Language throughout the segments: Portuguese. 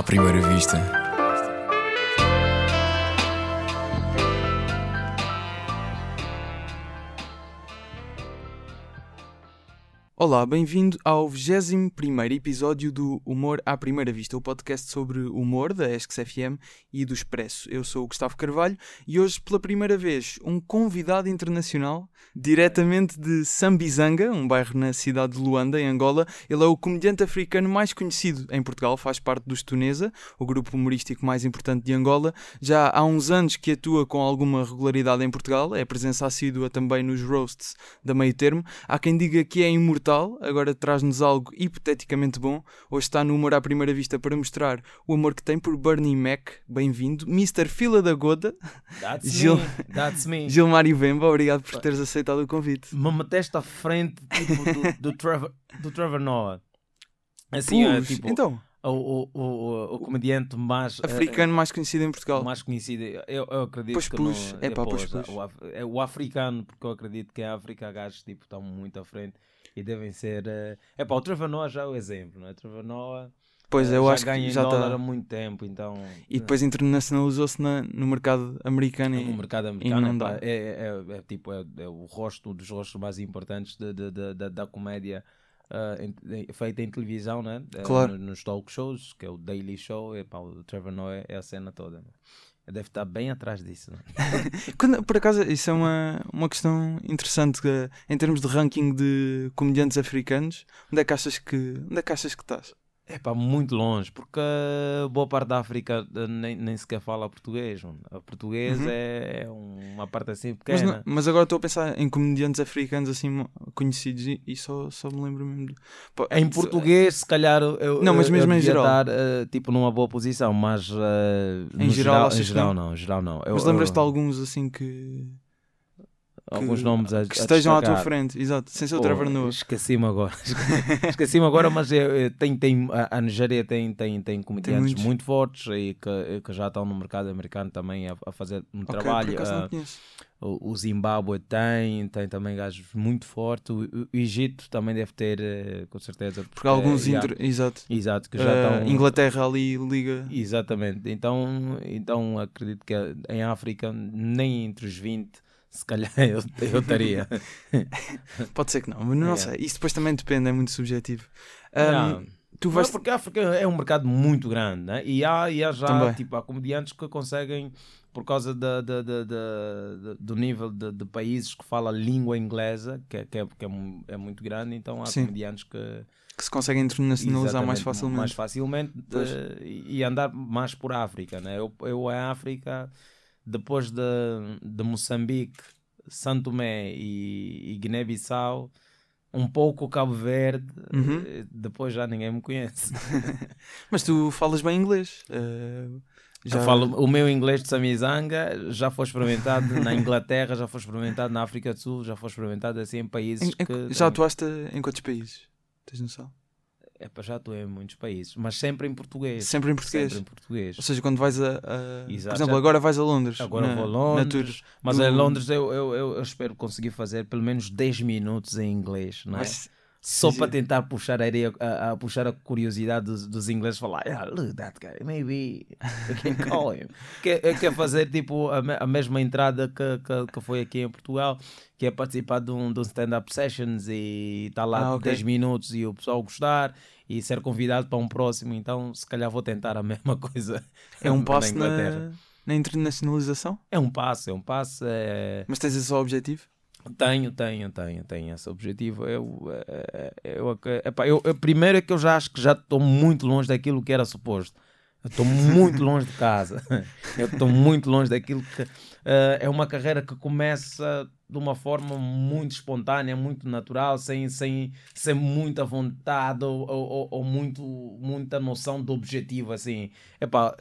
à primeira vista. Olá, bem-vindo ao 21 episódio do Humor à Primeira Vista, o podcast sobre humor da ESCS FM e do Expresso. Eu sou o Gustavo Carvalho e hoje, pela primeira vez, um convidado internacional, diretamente de Sambizanga, um bairro na cidade de Luanda, em Angola. Ele é o comediante africano mais conhecido em Portugal, faz parte dos Tunesa, o grupo humorístico mais importante de Angola. Já há uns anos que atua com alguma regularidade em Portugal, é presença assídua também nos roasts da Meio Termo. Há quem diga que é imortal agora traz-nos algo hipoteticamente bom. Hoje está no Humor à Primeira Vista para mostrar o amor que tem por Bernie Mac. Bem-vindo. Mr. Fila da Goda. That's Gil... me. That's me. Gilmário Vemba, obrigado por teres aceitado o convite. Me meteste à frente tipo, do, do, Trevor, do Trevor Noah. Assim, é, tipo, então o, o, o, o comediante mais africano uh, mais conhecido em Portugal. Mais conhecido, eu, eu acredito pois que push. Não, é, pá, pois, pois. O, é o africano, porque eu acredito que a África gajos tipo, estão muito à frente e devem ser. É uh... pá, o Trevor Noah já é o exemplo, não é? Trevor Noah. Pois, uh, eu já acho ganha que já está há muito tempo, então. E depois internacionalizou-se no mercado americano. No mercado americano, é, é, é, é, tipo, é, é, o rosto dos rostos mais importantes de, de, de, de da comédia uh, feita em televisão, né? Claro. Nos talk shows, que é o Daily Show, e, pá, o Trevor Noah é a cena toda. Né? Deve estar bem atrás disso. Né? Quando, por acaso, isso é uma, uma questão interessante em termos de ranking de comediantes africanos. Onde é que achas que, onde é que, achas que estás? É pá, muito longe, porque boa parte da África eh, nem, nem sequer fala português. O português uhum. é, é, uma parte assim pequena. Mas, não, mas, agora estou a pensar em comediantes africanos assim conhecidos e, e só, só me lembro mesmo. De... Pô, em português, se calhar eu, não, mas mesmo eu em geral. estar uh, tipo numa boa posição, mas uh, em geral, geral, em geral não? não, geral não. Mas lembras-te de alguns assim que alguns nomes a, que estejam à tua frente, exato, sem ser o Trevor Noah. Esqueci-me agora, esqueci-me agora, mas eu, tem, tem, a, Nigéria tem, tem, tem comediantes tem muito fortes e que, que já estão no mercado americano também a, a fazer um okay, trabalho. Uh, o, Zimbábue tem, tem também gajos muito fortes. O, o, Egito também deve ter, uh, com certeza. Porque, porque alguns, é, inter... exato. exato, que já uh, estão. Inglaterra ali liga. Exatamente, então, então acredito que em África, nem entre os 20 se calhar eu, eu estaria. Pode ser que não, mas não yeah. sei. Isso depois também depende, é muito subjetivo. Um. Tu vais... Não, porque a África é um mercado muito grande né? e, há, e há já também. tipo, há comediantes que conseguem, por causa de, de, de, de do nível de, países que falam língua inglesa, que, é, que, é, que é, é muito grande, então há Sim. comediantes que que se conseguem internacionalizar mais facilmente. Mais facilmente uh, e andar mais por África. Né? Eu, eu, em África, depois de, de Moçambique, Santo Tomé e, e Guiné-Bissau, um pouco Cabo Verde, uhum. Eh, depois já ninguém me conhece. Mas tu falas bem inglês. Uh, já... falo, o meu inglês de Samizanga já foi experimentado na Inglaterra, já foi experimentado na África do Sul, já foi experimentado assim em países em, que. Já atuaste em quantos países? Tens noção? É para já estou em muitos países, mas sempre em português. Sempre em português. Sempre em português. Ou seja, quando vais a. a... Exato, por exemplo, agora vais a Londres. Agora na, vou a Londres. Mas do... em Londres eu, eu, eu, eu, espero conseguir fazer pelo menos 10 minutos em inglês, não é? Mas só para tentar puxar a, a, a, puxar a curiosidade dos, dos ingleses falar ah, look that guy maybe I can call him quer, quer fazer tipo a, a mesma entrada que, que, que, foi aqui em Portugal que é participar de um, de um stand-up sessions e estar tá lá ah, okay. 10 minutos e o pessoal gostar e ser convidado para um próximo então se calhar vou tentar a mesma coisa é um passo na, na, na internacionalização? é um passo, é um passo é... mas tens esse objetivo? Tenho, tenho, tenho, tenho esse objetivo. Eu, eh, eu, epá, eu, eu, primeiro é que eu já acho que já estou muito longe daquilo que era suposto. estou muito longe de casa. Estou muito longe daquilo que uh, é uma carreira que começa de uma forma muito espontânea, muito natural, sem, sem, sem muita vontade ou, ou, ou muito, muita noção do objetivo, assim. Epá,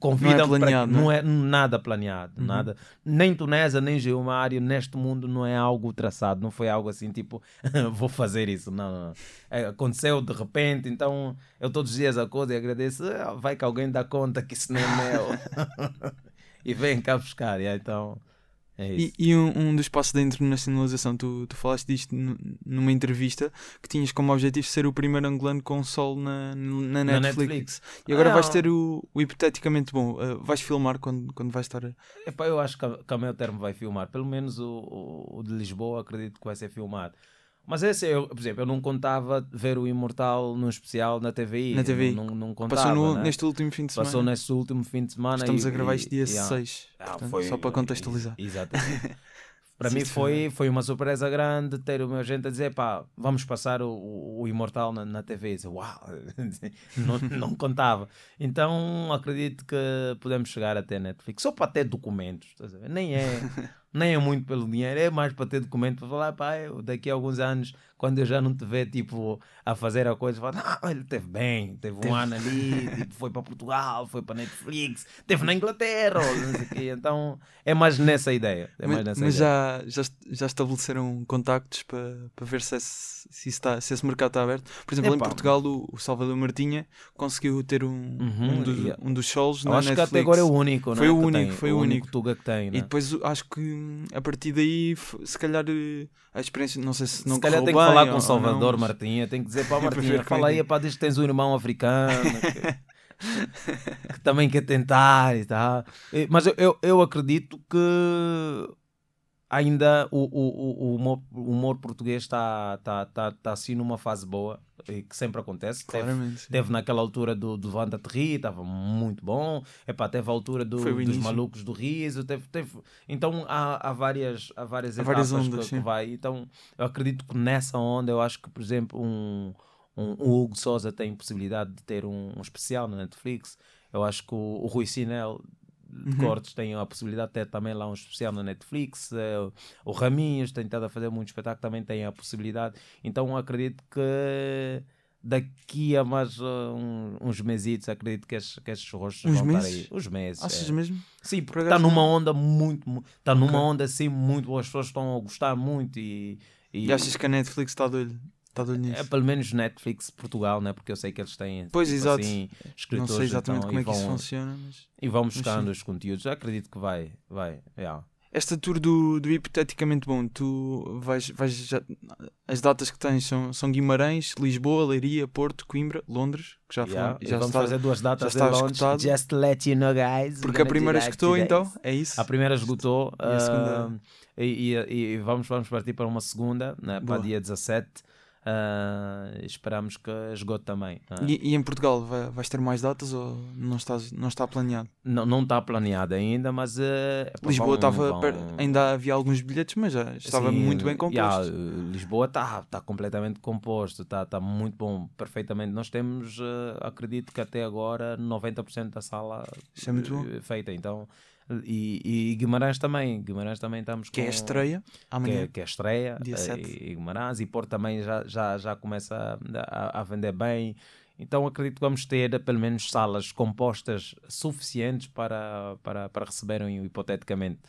convida não é planeado, para... não é nada planeado, uhum. nada. Nem Tunesa, nem Geomário, neste mundo não é algo traçado, não foi algo assim, tipo, vou fazer isso, não, não, não. É, aconteceu de repente, então eu todos os dias acordo e agradeço, ah, vai que alguém dá conta que isso não é meu. e vem cá buscar, e então... É e, e um, um, dos passos da internacionalização, tu, tu falaste disto numa entrevista que tinhas como objetivo ser o primeiro angolano com sol na, na, na Netflix. Netflix. E agora ah, vais ter o, o hipoteticamente bom. Uh, vais filmar quando, quando vais estar. Epá, eu acho que a, que a meu termo vai filmar. Pelo menos o, o, o de Lisboa acredito que vai ser filmado. Mas esse, eu, por exemplo, eu não contava ver o Imortal num especial na TVI. Na TVI. Não, não, não contava, Passou no, né? neste último fim de semana. Passou neste último fim de semana. Estamos e, a gravar este dia 6. Ah, portanto, foi, só para contextualizar. Exatamente. Para mim foi, foi uma surpresa grande ter o meu gente a dizer pá, vamos passar o, o, Imortal na, na TV. E Uau, não, não contava. Então acredito que podemos chegar até Netflix, só para ter documentos, nem é nem é muito pelo dinheiro, é mais para ter documento para falar, pá, daqui a alguns anos, quando eu já não te ver, tipo, a fazer a coisa, falar, ah, ele teve bem, teve um teve. ano ali, tipo, foi para Portugal, foi para Netflix, teve na Inglaterra, não sei quê. então é mais nessa ideia. É mais nessa mas ideia. Já, já, já estabeleceram contactos para, para ver se esse, se, está, se esse mercado está aberto? Por exemplo, em Portugal, o, o, Salvador Martinha conseguiu ter um, uhum, um, dos, um dos shows na acho Netflix. Acho que até agora é o único, não Foi é? o único, foi o, único. Tuga que tem, E depois acho que a partir daí, se calhar eh, a experiência, não sei se não Se calhar tem que falar com o Salvador não, Martinha, tem que dizer para o Martinha, fala aí, pá, diz que tens um irmão africano. que, que também quer tentar e tal. Mas eu, eu, eu acredito que ainda o, o, o, humor, o humor português está tá, tá, tá assim numa fase boa, que sempre acontece. Teve, teve, naquela altura do, do Vanda Terri, estava muito bom. Epá, teve a altura do, dos Malucos do Riso. Teve, teve... Então há, há várias, há várias há etapas várias ondas, que, que, vai. Então eu acredito que nessa onda, eu acho que, por exemplo, um, um, um Hugo Souza tem possibilidade de ter um, um especial na Netflix. Eu acho que o, o Rui Sinel de uhum. cortes têm a possibilidade de ter também lá um especial na Netflix. Uh, o Raminhos tem estado a fazer muito espetáculo, também tem a possibilidade. Então acredito que daqui a mais uh, um, uns mesitos, acredito que, estes, que estes rostos uns vão meses? estar aí. Os meses. Achas é. mesmo? Sim, porque está numa onda muito. Está numa okay. onda assim muito boa. As pessoas estão a gostar muito e. E, e achas que a Netflix está doido? Está. É pelo menos Netflix Portugal, né? porque eu sei que eles têm pois, tipo, exato. Assim, escritores. Não sei exatamente então, como é que isso funciona. Mas... E vão buscando os conteúdos. Eu acredito que vai. vai yeah. Esta tour do, do Hipoteticamente Bom, tu vais, vais já, as datas que tens são, são Guimarães, Lisboa, Leiria, Porto, Coimbra, Londres, que já, yeah, já vamos está, fazer duas datas já está escutado. Just let you know, guys. Porque a primeira escutou, então, é isso? A primeira esgotou. E, a segunda... uh, e, e, e, vamos, vamos partir para uma segunda, né, para dia 17. Uh, esperamos que esgote também. Uh. E, e, em Portugal vai, vais ter mais datas ou não, estás, não está planeado? Não, não está planeado ainda, mas uh, Lisboa estava ainda havia alguns bilhetes, mas já estava Sim, muito bem composto. Yeah, Lisboa está tá completamente composto, está tá muito bom, perfeitamente. Nós temos, acredito que até agora 90% da sala é feita, então e, e, Guimarães também. Guimarães também estamos com. Que é a estreia amanhã. Que é, que é a estreia. Dia 7. Eh, e, Guimarães. E Porto também já, já, já começa a, a, vender bem. Então acredito que vamos ter pelo menos salas compostas suficientes para, para, para receberem hipoteticamente.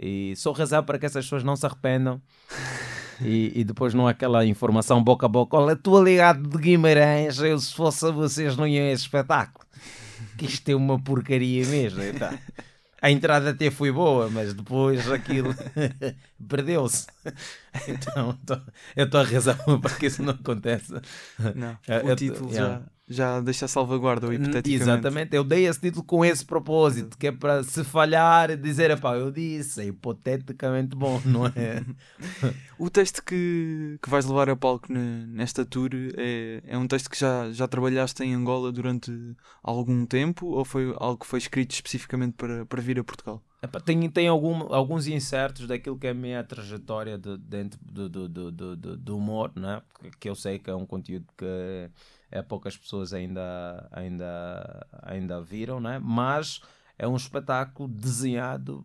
E só rezar para que essas pessoas não se arrependam. E, e, depois não aquela informação boca a boca. Olha, estou ligado de Guimarães. Eu, se fosse a vocês, não iam a esse espetáculo. Que isto é uma porcaria mesmo. Tá? a entrada até foi boa, mas depois aquilo perdeu-se. Então eu estou a rezar para que isso não aconteça. Não, o título já, já deixa salvaguarda, hipoteticamente. Exatamente, eu dei esse título com esse propósito, que é para se falhar dizer, pá, eu disse, é hipoteticamente bom, não é? o texto que, que vais levar a palco nesta tour é, é um texto que já, já trabalhaste em Angola durante algum tempo ou foi algo que foi escrito especificamente para, para vir a Portugal? Tem tem algum, alguns insertos daquilo que é a minha trajetória de, dentro do, do, do, do, do humor, né? que eu sei que é um conteúdo que é, poucas pessoas ainda, ainda, ainda viram, né? mas é um espetáculo desenhado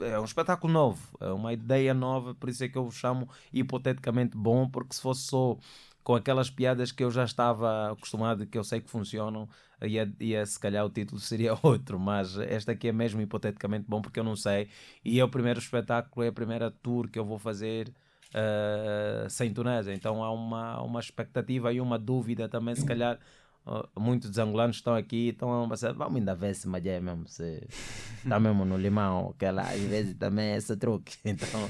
é um espetáculo novo, é uma ideia nova, por isso é que eu o chamo hipoteticamente bom, porque se fosse só com aquelas piadas que eu já estava acostumado, que eu sei que funcionam, ia, ia se calhar o título seria outro, mas esta aqui é mesmo hipoteticamente bom porque eu não sei. E é o primeiro espetáculo, é a primeira tour que eu vou fazer uh, sem Tunésia, então há uma, uma expectativa e uma dúvida também, se calhar muitos dos angolanos estão aqui estão a pensar, vamos ainda ver se Magé mesmo se está mesmo no limão, que lá às vezes também é esse truque. Então,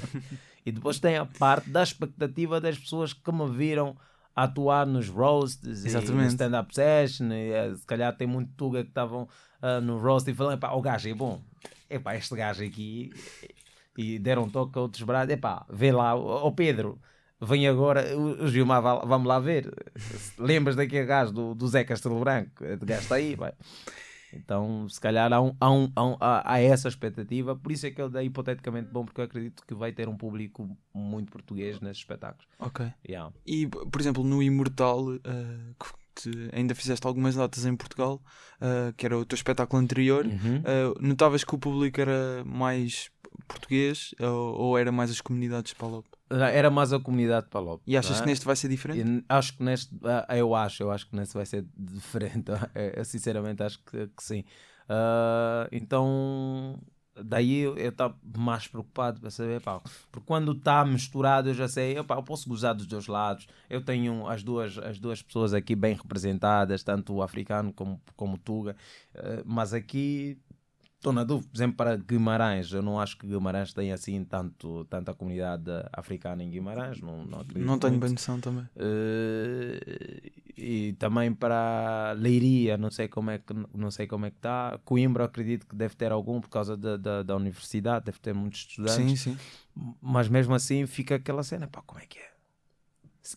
e depois tem a parte da expectativa das pessoas que me viram atuar nos roasts Exatamente. e no stand-up session. E, eh, se calhar tem muito tuga que estavam uh, no roast e falam: o gajo é bom, epá, este gajo aqui. E deram toque a outros braços, epá, vê lá, o Pedro vem agora, o Gilmar, vamos lá ver. Lembras daquele gajo do, do Zé Castelo Branco? O gajo está aí, vai. Então, se calhar há, um, há, um, há, há, essa expectativa, por isso é que ele é hipoteticamente bom, porque eu acredito que vai ter um público muito português nesses espetáculos. Ok. Yeah. E, por exemplo, no Imortal, uh, ainda fizeste algumas datas em Portugal, uh, que era o teu espetáculo anterior, uhum. uh, notavas que o público era mais português ou, ou era mais as comunidades de Palop? Era mais a comunidade de Palop. E achas é? que neste vai ser diferente? acho que neste, ah, eu acho, eu acho que neste vai ser diferente. Eu, sinceramente acho que, que sim. Uh, então daí eu estava mais preocupado para saber, pá, porque quando está misturado eu já sei, eu, pá, eu posso gozar dos dois lados. Eu tenho as duas, as duas pessoas aqui bem representadas, tanto o africano como, como o Tuga, uh, mas aqui Estou na dúvida, por exemplo, para Guimarães. Eu não acho que Guimarães tenha assim tanto, tanta comunidade africana em Guimarães. Não, não, não tenho bem noção também. Uh, e também para Leiria, não sei como é que não sei como é que está. Coimbra, acredito que deve ter algum por causa da, da, da universidade, deve ter muitos estudantes. Sim, sim. Mas mesmo assim fica aquela cena, pá, como é que é?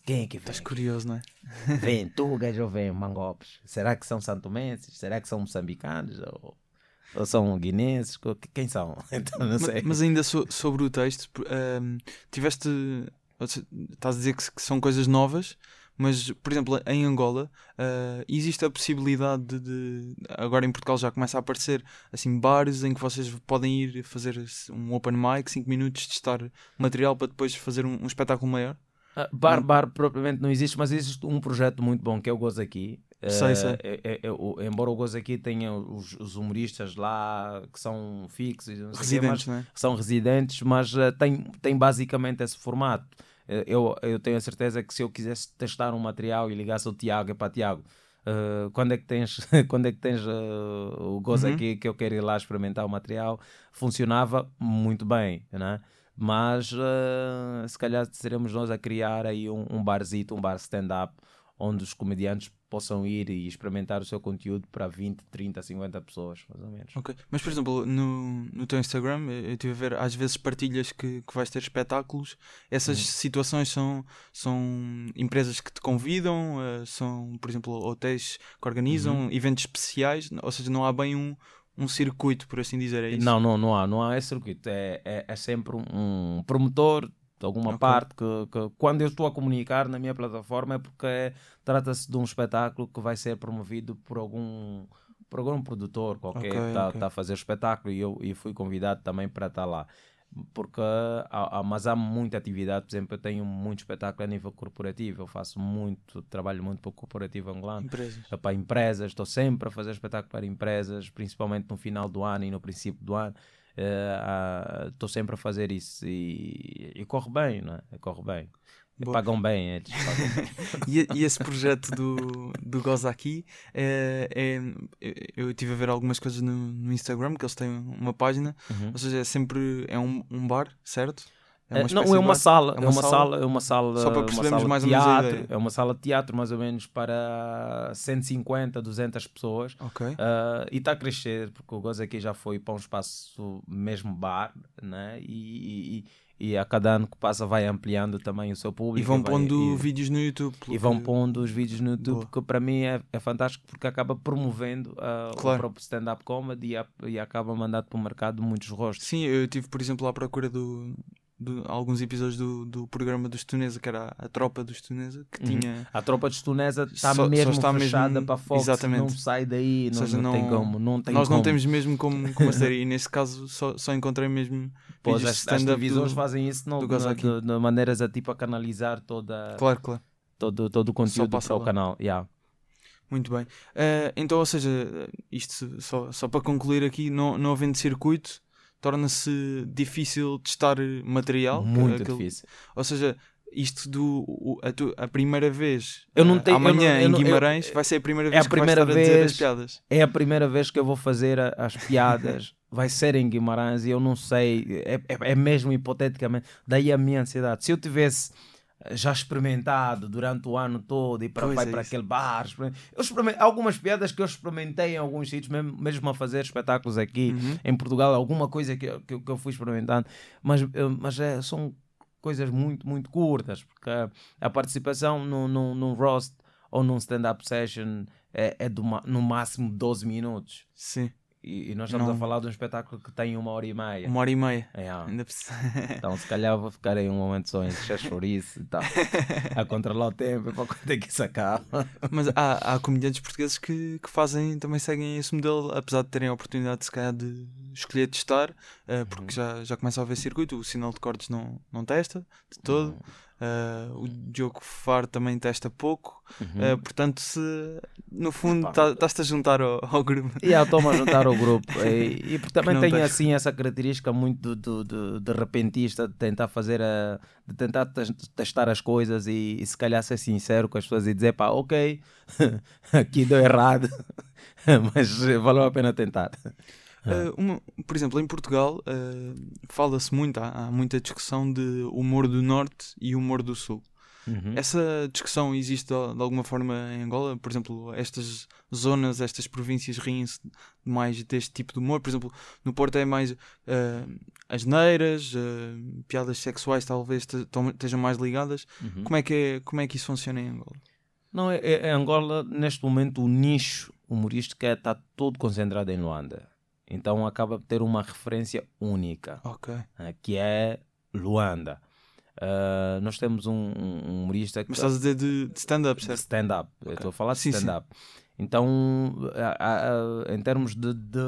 Quem é que vem? Estás curioso, não é? Vem Tugas ou vem Mangopes? Será que são santomenses? Será que são moçambicanos? Ou ou são guineenses? Quem são? Então não sei. Mas, mas ainda so, sobre o texto, um, tiveste. Estás a dizer que, que, são coisas novas, mas, por exemplo, em Angola uh, existe a possibilidade de, de, Agora em Portugal já começa a aparecer assim bares em que vocês podem ir fazer um open mic, 5 minutos, testar material para depois fazer um, um espetáculo maior? Uh, bar, bar propriamente não existe, mas existe um projeto muito bom que é o Gozo Aqui, Sei, sei. É, é, é, embora o Gozo aqui tenha os, os, humoristas lá que são fixos, residentes, quê, mas, é? são residentes, mas uh, tem, tem basicamente esse formato. Uh, eu, eu tenho a certeza que se eu quisesse testar um material e ligasse ao Tiago, é para Tiago. Uh, quando é que tens, quando é que tens o Gozo uhum. aqui que eu quero ir lá experimentar o material? Funcionava muito bem, né? mas se calhar seremos nós a criar aí um, um barzito, um bar stand-up onde os comediantes possam ir e experimentar o seu conteúdo para 20, 30, 50 pessoas, mais ou menos. Ok, mas por exemplo, no, no teu Instagram, eu estive a ver, às vezes partilhas que, que vais ter espetáculos, essas uhum. situações são, são empresas que te convidam, uh, são, por exemplo, hotéis que organizam uhum. eventos especiais, ou seja, não há bem um, um circuito, por assim dizer, é isso? Não, não, não há, não há esse circuito, é, é, é sempre um promotor de alguma okay. parte que, que, quando eu estou a comunicar na minha plataforma é porque trata-se de um espetáculo que vai ser promovido por algum por algum produtor qualquer okay, que está okay. tá a fazer espetáculo e eu e fui convidado também para estar lá porque há, há, mas há muita atividade, por exemplo, eu tenho muito espetáculo a nível corporativo, eu faço muito, trabalho muito para o corporativo angolano, empresas. para empresas, estou sempre a fazer espetáculo para empresas, principalmente no final do ano e no princípio do ano, estou uh, sempre a fazer isso e, e corre bem, não é? Corre bem. Boa. Pagam bem, eles pagam e, e, esse projeto do, do Goza aqui, é, é, eu estive a ver algumas coisas no, no, Instagram, que eles têm uma página, uhum. ou seja, é sempre é um, um bar, certo? É, é não, é uma sala, é uma, sala, sala, é uma sala, só para percebermos mais ou menos a ideia. É uma sala de teatro mais ou menos para 150, 200 pessoas. Ok. Uh, e está a crescer, porque o Gozo aqui já foi para um espaço mesmo bar, né? E, e, e, a cada ano que passa vai ampliando também o seu público. E vão pondo vídeos no YouTube. E vão pondo os vídeos no YouTube, Boa. que para mim é, é fantástico porque acaba promovendo uh, claro. o próprio stand-up comedy e, e acaba mandando para o mercado muitos rostos. Sim, eu tive, por exemplo, à procura do alguns episódios do, do programa dos Tunesa, que era a, a tropa dos Tunesa, que uhum. tinha. A tropa dos Tunesa está mesmo está fechada mesmo... para Fox, Exatamente. não sai daí, não, seja, não, não, tem como. Não tem nós como. não temos mesmo como, como a série, e nesse caso só, só encontrei mesmo. Pois as, as televisões fazem isso não, de, de, de, maneiras a tipo a canalizar toda. Claro, claro. Todo, todo o conteúdo para o canal. Yeah. Muito bem. Uh, então, ou seja, isto só, só para concluir aqui, não, não havendo circuito, torna-se difícil testar material. Muito aquele... difícil. Ou seja, isto do a, tu, a, primeira vez eu não tenho, amanhã eu não, em Guimarães eu, vai ser a primeira vez é a primeira que vez, a dizer as piadas. É a primeira vez que eu vou fazer as piadas. vai ser em Guimarães e eu não sei, é, é, é mesmo hipoteticamente. Daí a minha ansiedade. Se eu tivesse já experimentado durante o ano todo e para, vai é para aquele bar. Eu experimentei algumas piadas que eu experimentei em alguns sítios, mesmo, mesmo a fazer espetáculos aqui uhum. em Portugal, alguma coisa que, que, que, eu fui experimentando, mas, mas é, são coisas muito, muito curtas, porque a, participação no, no, num roast ou num stand-up session é, é do, no máximo 12 minutos. Sim. E, e, nós estamos não. a falar de um espetáculo que tem uma hora e meia. Uma hora e meia. É, então, se calhar vou ficar aí um momento só em isso e tal, a controlar o tempo para quando é que isso acaba. Mas há, há comediantes portugueses que, que fazem, também seguem esse modelo, apesar de terem a oportunidade, se calhar, de escolher testar, uh, porque uhum. já, já começa a haver circuito. O sinal de cortes não, não testa de todo. Uhum. Uh, o Diogo Faro também testa pouco, uhum. uh, portanto, se no fundo estás-te tá, a juntar ao, ao grupo. E yeah, estou-me a juntar ao grupo. E, e porque também tem tens. assim essa característica muito do, do, de repentista de tentar fazer a, de tentar testar as coisas e, e, se calhar ser sincero com as pessoas e dizer pá, ok, aqui deu errado, mas valeu a pena tentar. Uh, uma, por exemplo, em Portugal uh, fala-se muito, há, há, muita discussão de humor do Norte e humor do Sul. Uhum. Essa discussão existe de, de, alguma forma em Angola? Por exemplo, estas zonas, estas províncias riem-se mais deste tipo de humor? Por exemplo, no Porto é mais uh, asneiras, uh, piadas sexuais talvez estejam mais ligadas. Uhum. Como, é que é, como é que isso funciona em Angola? Não, é, é, Angola, neste momento, o nicho humorístico está é, todo concentrado em Luanda. Então acaba por ter uma referência única, okay. uh, que é Luanda. Uh, nós temos um, um humorista que. Mas estás a dizer de, stand-up, certo? Stand-up, okay. estou a falar de stand-up. Então, em termos de, de,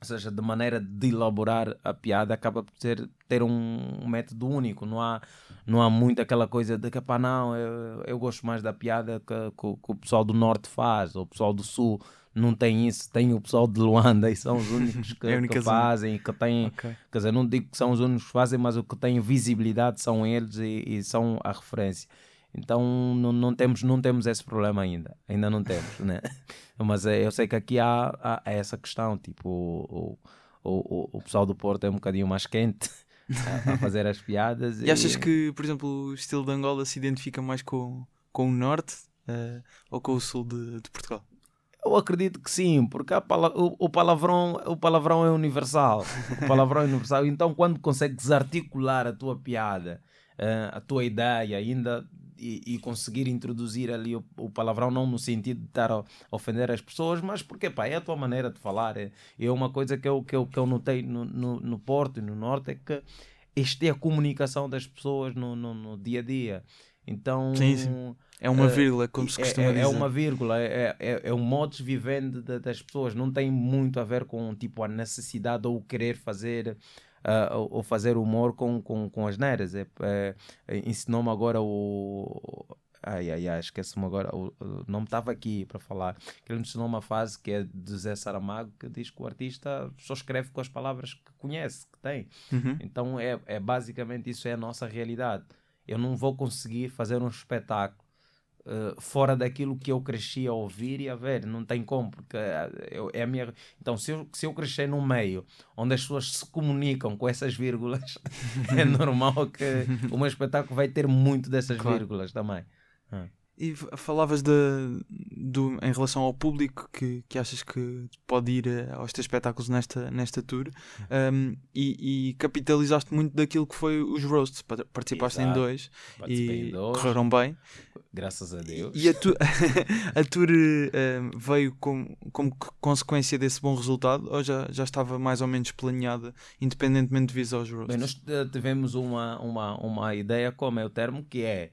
Ou seja, de maneira de elaborar a piada, acaba por ter, ter um método único. Não há, não há muito aquela coisa de que, pá, não, eu, eu gosto mais da piada que, que, que o pessoal do Norte faz, ou o pessoal do Sul não tem isso, tem o pessoal de Luanda e são os únicos que, é que fazem, que têm, okay. quer dizer, não digo que são os únicos que fazem, mas o que tem visibilidade são eles e, e são a referência. Então não, não, temos, não temos esse problema ainda, ainda não temos, né? mas é, eu sei que aqui há, há essa questão, tipo, o, o, o, o pessoal do Porto é um bocadinho mais quente a, a fazer as piadas. e, e, achas que, por exemplo, o estilo de Angola se identifica mais com, com o Norte uh, ou com o Sul de, de Portugal? Eu acredito que sim, porque pala o, o, palavrão, o palavrão é universal. O palavrão é universal. Então, quando consegues articular a tua piada, uh, a tua ideia, ainda e, e, conseguir introduzir ali o, o, palavrão, não no sentido de estar a ofender as pessoas, mas porque pá, é a tua maneira de falar. É, é uma coisa que eu, que eu, que eu notei no, no, no Porto e no Norte, é que esta é a comunicação das pessoas no, no, no dia a dia. Então. Sim, sim é uma vírgula, como se é, costuma é, dizer. É uma vírgula, é, é, é um modus vivendi das pessoas. Não tem muito a ver com tipo, a necessidade ou querer fazer uh, ou fazer humor com, com, com as neiras. É, é, Ensinou-me agora o. Ai, ai, ai, esquece-me agora. O, o nome estava aqui para falar. Ele me ensinou uma fase que é de Zé Saramago que diz que o artista só escreve com as palavras que conhece, que tem. Uhum. Então é, é basicamente isso, é a nossa realidade. Eu não vou conseguir fazer um espetáculo Uh, fora daquilo que eu cresci a ouvir e a ver. Não tem como, porque uh, eu, é a minha. Então, se eu, se eu crescer num meio onde as pessoas se comunicam com essas vírgulas, é normal que o meu espetáculo vai ter muito dessas claro. vírgulas também. Ah. E falavas de, de, em relação ao público que, que achas que pode ir eh, aos teus espetáculos nesta, nesta tour um, e, e, capitalizaste muito daquilo que foi os roasts. Participaste Exato. em dois Participei e dois. correram bem. Graças a Deus. E a, tu, a tour um, veio como, como consequência desse bom resultado ou já, já estava mais ou menos planeada, independentemente de visar aos roasts? Bem, nós eh, tivemos uma, uma, uma ideia, como é o termo, que é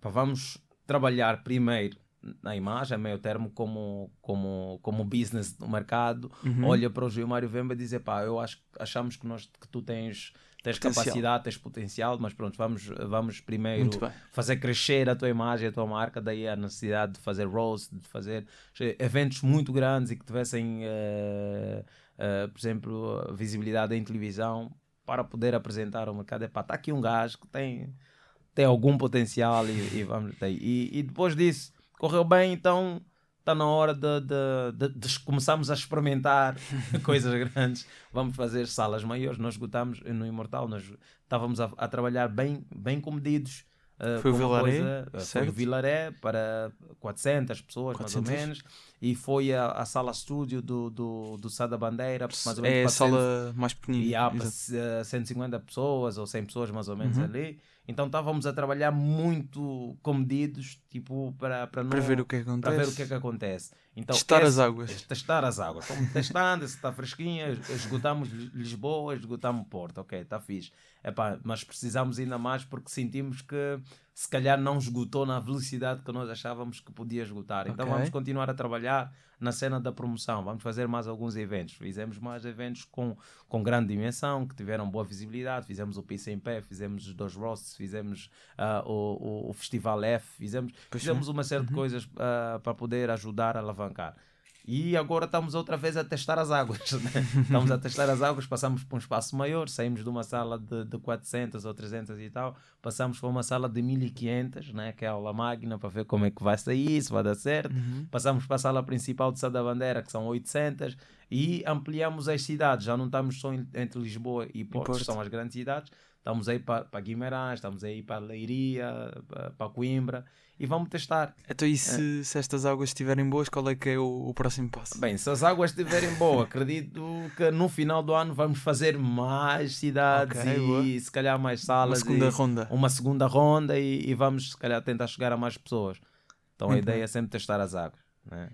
vamos trabalhar primeiro na imagem, a meio termo, como, como, como business no mercado, uhum. olha para o Gilmário Vemba e diz: pá, eu acho achamos que, nós, que tu tens, tens capacidade, tens potencial, mas pronto, vamos, vamos primeiro fazer crescer a tua imagem, a tua marca, daí a necessidade de fazer roast, de fazer eventos muito grandes e que tivessem, uh, uh, por exemplo, visibilidade em televisão para poder apresentar ao mercado. Epá, está aqui um gajo que tem tem algum potencial e, e vamos e, e depois disso correu bem, então está na hora de, de, de, de, começarmos a experimentar coisas grandes. Vamos fazer salas maiores. Nós esgotamos no Imortal, nós estávamos a, a trabalhar bem, bem comedidos. Uh, foi o Vilaré? Coisa, uh, foi o Vilaré para 400 pessoas, 400? mais ou menos. E foi a, a sala estúdio do, do, do Sada Bandeira, mais ou menos. É a sala mais pequenina. E há para 150 pessoas ou 100 pessoas, mais ou menos, uhum. ali. Então estávamos a trabalhar muito comedidos, tipo, para, para, não, para ver o que acontece. Para ver o que é que acontece. Então, testar esse, as águas. Testar as águas. Estamos testando, se está fresquinha, esgotamos Lisboa, esgotamos Porto. Ok, está fixe. Epá, mas precisamos ainda mais porque sentimos que se calhar não esgotou na velocidade que nós achávamos que podia esgotar. Então okay. vamos continuar a trabalhar na cena da promoção. Vamos fazer mais alguns eventos. Fizemos mais eventos com, com grande dimensão, que tiveram boa visibilidade. Fizemos o Pisa em Pé, fizemos os dois roasts, fizemos uh, o, o, o, Festival F, fizemos, fizemos uma série uhum. de coisas uh, para poder ajudar a alavancar. E agora estamos outra vez a testar as águas. Né? estamos a testar as águas, passamos para um espaço maior, saímos de uma sala de, de 400 ou 300 e tal, passamos para uma sala de 1500, né? que é a aula magna, para ver como é que vai sair, se vai dar certo. Uhum. Passamos para a sala principal de Sá da Bandeira, que são 800, e ampliamos as cidades. Já não estamos só entre Lisboa e Porto, Porto. são as grandes cidades. Estamos aí para, para Guimarães, estamos aí para Leiria, para, para Coimbra e vamos testar. Então, e se, se estas águas estiverem boas, qual é que é o, o, próximo passo? Bem, se as águas estiverem boas, acredito que no final do ano vamos fazer mais cidades okay, e boa. se calhar mais salas. Uma segunda ronda. Uma segunda ronda e, e, vamos, se calhar, tentar chegar a mais pessoas. Então, Muito a ideia bem. é sempre testar as águas. Né?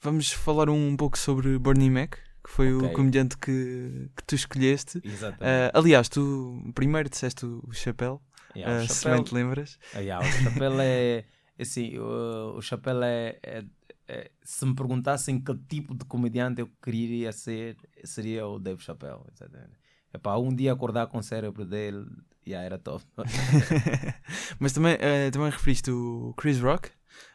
Vamos falar um pouco sobre Bernie Mac que foi okay. o comediante que, que tu escolheste. Exatamente. Uh, aliás, tu primeiro disseste o chapéu, yeah, uh, o se bem te lembras. Uh, yeah, o chapéu é. Assim, o, o chapéu é, é, é, Se me perguntassem que tipo de comediante eu queria ser, seria o Dave Chappelle. É para um dia acordar com o cérebro dele, já era top. Mas também, uh, também referiste o Chris Rock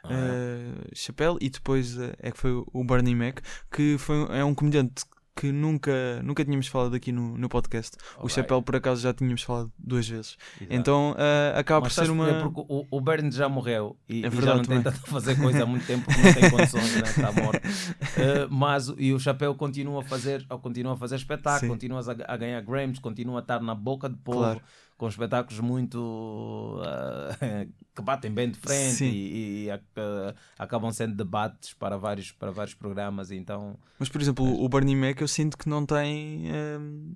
uh, Chappelle e depois uh, é que foi o Bernie Mac, que foi, é um comediante que nunca, nunca tínhamos falado aqui no, no podcast. o Chapéu, por acaso, já tínhamos falado duas vezes. Exato. Então uh, acaba Mas por ser uma. Porque o, o Bernie já morreu e, é verdade, e já não também. tenta fazer coisa há muito tempo porque não tem condições, né? está morto. Uh, mas e o Chapéu continua a fazer, continua a fazer espetáculo, continua a, a, ganhar Grammys, continua a estar na boca do povo. Claro com espetáculos muito uh, que batem bem de frente e, e uh, acabam sendo debates para vários, para vários programas. Então, mas, por exemplo, o Bernie Mac eu sinto que não tem. Um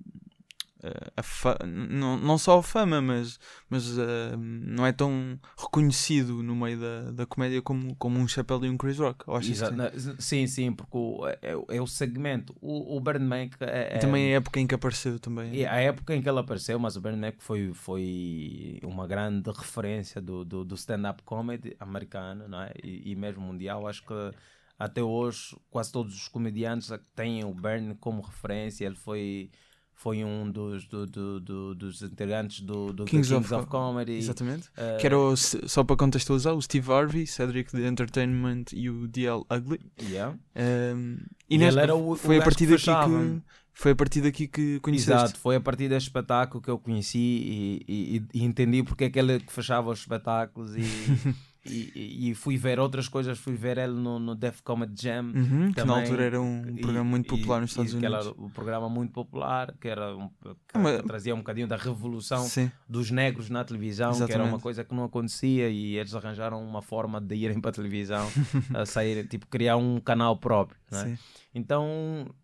a não, não só a fama, mas, mas uh, não é tão reconhecido no meio da, da comédia como, como um Chapéu e um Chris Rock. Exato. Sim, sim, porque o, é, é, o segmento. O, o Bernie Mac é, é, também é a época em que apareceu também. É a época em que ele apareceu, mas o Bernie Mac foi, foi uma grande referência do, do, do stand-up comedy americano não é? e, e mesmo mundial. Acho que até hoje quase todos os comediantes têm o Bernie como referência. Ele foi foi um dos, do, do, do, dos integrantes do, do Kings, Kings of, of, Comedy. Exatamente. Uh, que era, o, só para contextualizar, o Steve Harvey, Cedric the Entertainment e o DL Ugly. Yeah. Um, e, e nesta, era o, foi, o a partir daqui que, foi a partir daqui que conheceste. Exato, foi a partir deste espetáculo que eu conheci e, e, e entendi porque é que ele fechava os espetáculos e... E, e, fui ver outras coisas, fui ver ele no, no Def Comedy Jam. Uhum, que na altura era um programa muito popular nos Estados Unidos. Que era um programa muito popular, que, era um, que, que trazia um bocadinho da revolução Sim. dos negros na televisão, Exatamente. que era uma coisa que não acontecia e eles arranjaram uma forma de irem para a televisão, a sair, tipo, criar um canal próprio. Né? Então,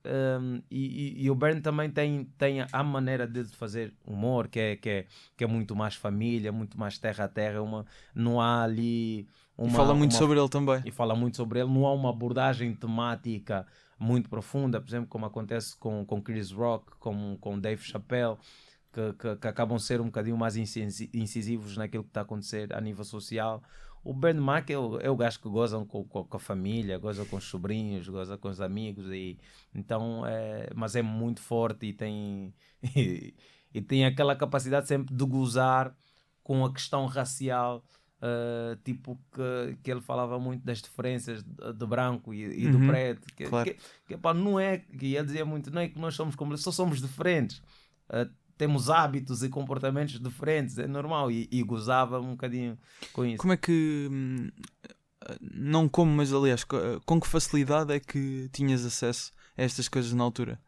um, e, e, o Bern também tem, tem a maneira de fazer humor, que é, que, é, que é muito mais família, muito mais terra a terra, uma, não há ali. Uma, e fala muito uma, sobre ele também. E fala muito sobre ele, não há uma abordagem temática muito profunda, por exemplo, como acontece com, com Chris Rock, com, com Dave Chappelle. Que, que, que acabam ser um bocadinho mais incisivos naquilo que está a acontecer a nível social o Bernd Mac é o, é o gajo que goza com, com, com, a família, goza com os sobrinhos, goza com os amigos, e, então, é, mas é muito forte e tem, e, e tem aquela capacidade sempre de gozar com a questão racial. Uh, tipo que, que ele falava muito das diferenças de, de branco e, e uhum, do preto que, claro. que, que pá, não é que ele dizia muito não é que nós somos como só somos diferentes uh, temos hábitos e comportamentos diferentes, é normal. E, e gozava um bocadinho com isso. Como é que. Hum, não como, mas aliás, com que facilidade é que tinhas acesso a estas coisas na altura?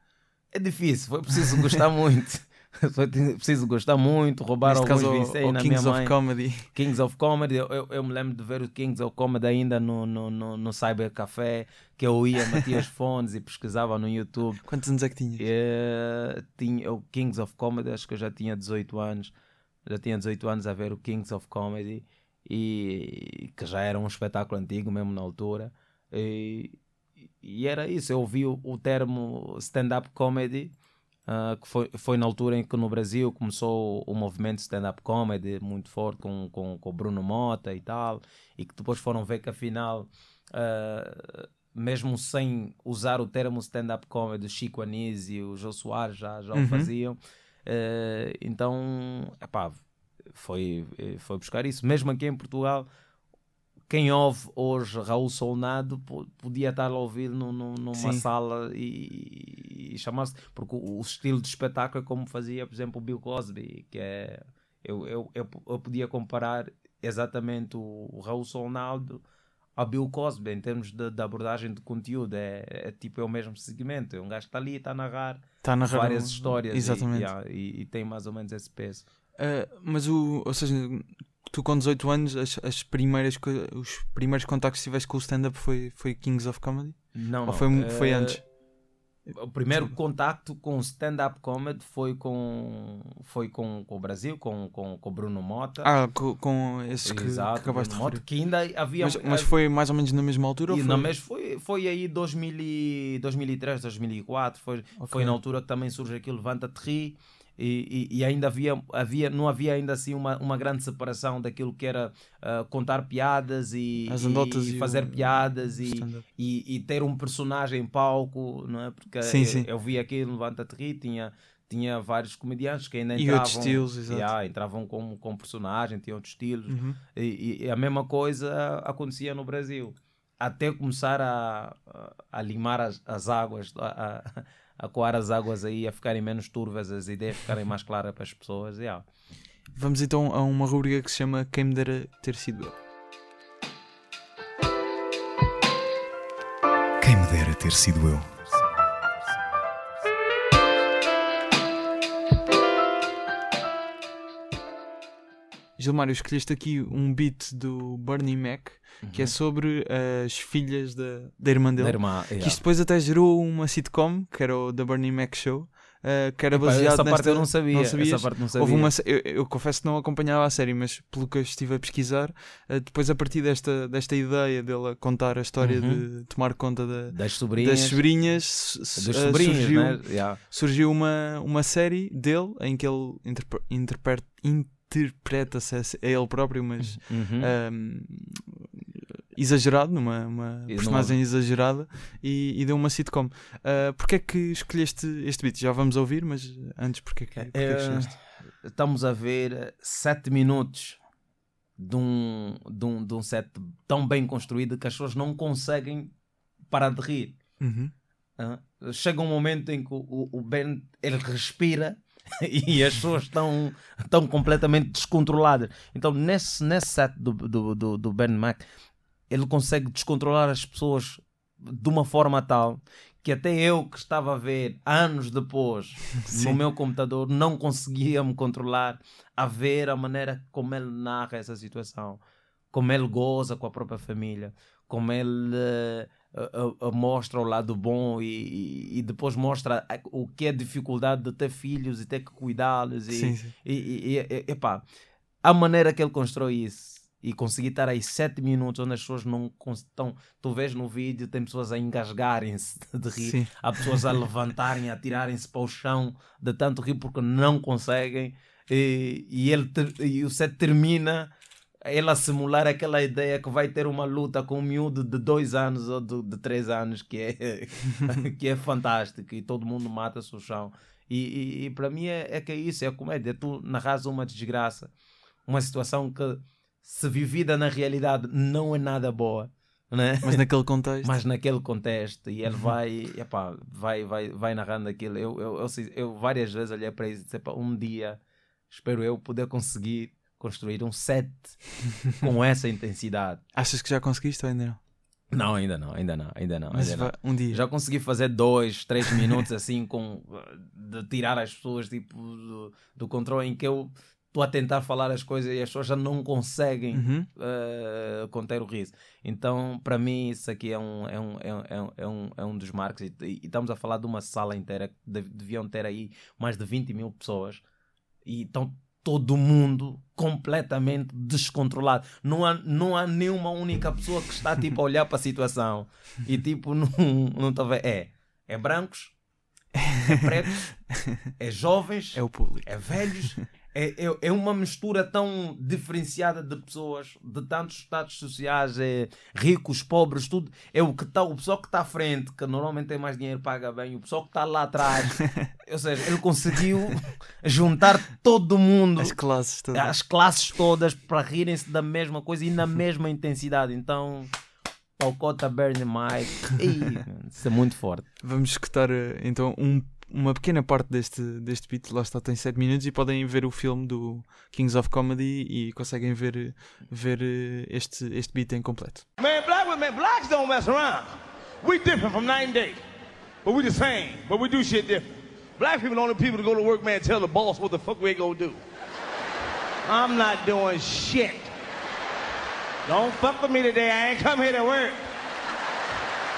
É difícil, foi preciso gostar muito. Preciso gostar muito, roubar Neste alguns caso, na Kings minha mãe. of Comedy. Kings of Comedy, eu, eu, eu, me lembro de ver o Kings of Comedy ainda no, no, no, no Cyber Café, que eu ia, metia os fones e pesquisava no YouTube. Quantos anos é que tinhas? É, tinha, o Kings of Comedy, acho que eu já tinha 18 anos. Já tinha 18 anos a ver o Kings of Comedy, e que já era um espetáculo antigo mesmo na altura. E, e era isso, eu ouvi o, o termo stand-up comedy Uh, que foi, foi na altura em que no Brasil começou o movimento stand-up comedy muito forte com, com, com o Bruno Mota e tal, e que depois foram ver que afinal, uh, mesmo sem usar o termo stand-up comedy, o Chico Anísio e o Jô Soares já, já uhum. o faziam. Uh, então, epá, foi, foi buscar isso. Mesmo aqui em Portugal, quem ouve hoje Raul Solnado podia estar a ouvir no, no, numa Sim. sala e, e chamar-se. Porque o, o, estilo de espetáculo é como fazia, por exemplo, o Bill Cosby, que é. Eu, eu, eu, eu podia comparar exatamente o, o Raul Solnado a Bill Cosby em termos de, de abordagem de conteúdo. É, é, tipo é o mesmo segmento. É um gajo que está ali, está a narrar, está a narrar várias um... histórias Exatamente. E, e, e, tem mais ou menos esse peso. Uh, mas o, ou seja, tu com 18 anos, as, as primeiras, os primeiros contactos que tiveste com o stand-up foi, foi Kings of Comedy? Não, Ou não. foi, foi uh, antes? O primeiro contacto com stand-up comedy foi com foi com, com o Brasil, com, com, com Bruno Mota. Ah, com, com esses que, Exato, que acabaste Mota, que ainda havia... Mas, mas, foi mais ou menos na mesma altura? E foi? Não, foi, foi aí 2000, 2003, 2004, foi, okay. foi na altura que também surge aquilo Levanta-te Ri, e, e, e, ainda havia, havia, não havia ainda assim uma, uma grande separação daquilo que era uh, contar piadas e, e, e fazer o, piadas e, e, ter um personagem em palco, não é? Porque sim, eu, sim. eu vi aqui no Levanta-te Ri, tinha, tinha vários comediantes que ainda entravam, e outros estilos, exato. Yeah, entravam como, como personagem, tinham outros estilos uhum. e, a mesma coisa acontecia no Brasil até começar a, a, a limar as, as águas, a, a a coar as águas aí, a ficarem menos turvas, as ideias ficarem mais claras para as pessoas. Yeah. Vamos então a uma rubrica que se chama Quem me dera ter sido eu. Quem me dera ter sido eu. Gilmário, escolheste aqui um beat do Bernie Mac uhum. que é uhum. sobre as filhas da, da irmã dele. Da irmã, yeah. Que isto depois até gerou uma sitcom, que era o The Bernie Mac Show. Uh, que era baseado essa nesta... parte eu não sabia. Não sabias? Essa parte não sabia. Houve uma... eu, eu, confesso que não acompanhava a série, mas pelo que eu estive a pesquisar, uh, depois a partir desta, desta ideia dele contar a história uhum. de tomar conta da, das sobrinhas, das sobrinhas, sobrinhos, surgiu, né? yeah. surgiu uma, uma série dele em que ele interpreta interpreta-se a ele próprio, mas uhum. um, exagerado, numa uma personagem exagerada, e, e, deu uma sitcom. Uh, Porquê é que escolheste este beat? Já vamos ouvir, mas antes, porquê que, porquê é, que Estamos a ver sete minutos de um, de, um, de um set tão bem construído que as pessoas não conseguem parar de rir. Uhum. Uh, chega um momento em que o, o Ben ele respira e as pessoas estão, estão completamente descontroladas. Então, nesse, nesse set do, do, do, do Ben Mac, ele consegue descontrolar as pessoas de uma forma tal que até eu que estava a ver anos depois Sim. no meu computador não conseguia me controlar a ver a maneira como ele narra essa situação, como ele goza com a própria família, como ele uh, uh, uh, mostra o lado bom e, e, e, depois mostra o que é a dificuldade de ter filhos e ter que cuidá-los e, sim, sim. e, e, e, epá, a maneira que ele constrói isso e conseguir estar aí sete minutos onde as pessoas não estão. Tu vês no vídeo, tem pessoas a engasgarem-se de rir, Sim. há pessoas a levantarem, a tirarem-se para o chão de tanto rir porque não conseguem. E, e, ele, e o set termina ele a simular aquela ideia que vai ter uma luta com um miúdo de dois anos ou de, de três anos que é, que é fantástico e todo mundo mata-se o chão. E, e, e para mim é, é que é isso, é a comédia. Tu narras uma desgraça, uma situação que se vivida na realidade não é nada boa. Né? Mas naquele contexto. Mas naquele contexto. E ele vai, epá, vai, vai, vai narrando aquilo. Eu, eu, eu, eu várias vezes olhei para isso e disse: um dia espero eu poder conseguir construir um set com essa intensidade. Achas que já conseguiste ou ainda não? Não, ainda não, ainda não, ainda não. Mas ainda não. um dia. Já consegui fazer dois, três minutos assim, com de tirar as pessoas tipo, do, do controle em que eu estou a tentar falar as coisas e as pessoas já não conseguem uhum. uh, conter o riso. Então, para mim, isso aqui é um, é um, é um, é um, é um dos marcos. E, e, estamos a falar de uma sala inteira que deviam ter aí mais de 20 mil pessoas e estão todo mundo completamente descontrolado. Não há, não há nenhuma única pessoa que está tipo a olhar para a situação e tipo não não está ver. É, é brancos, é pretos, é jovens, é o público, é velhos, é, é, é, uma mistura tão diferenciada de pessoas, de tantos estados sociais, é, ricos, pobres, tudo. É o que está, o pessoal que está à frente, que normalmente tem mais dinheiro, paga bem, o pessoal que está lá atrás. ou seja, ele conseguiu juntar todo mundo, as classes todas, as classes todas para rirem-se da mesma coisa e na mesma intensidade. Então. Palcota Bernie Mike, isso é muito forte. Vamos escutar eh, então um uma pequena parte deste, deste beat, lá está, tem 7 minutos e podem ver o filme do Kings of Comedy e conseguem ver, ver eh, este, este beat em completo. Man, black women, blacks don't mess around. We different from nine day. But we the same, but we do shit different. Black people are the only people to go to work, man, tell the boss what the fuck we gonna do. I'm not doing shit. Don't fuck with me today. I ain't come here to work.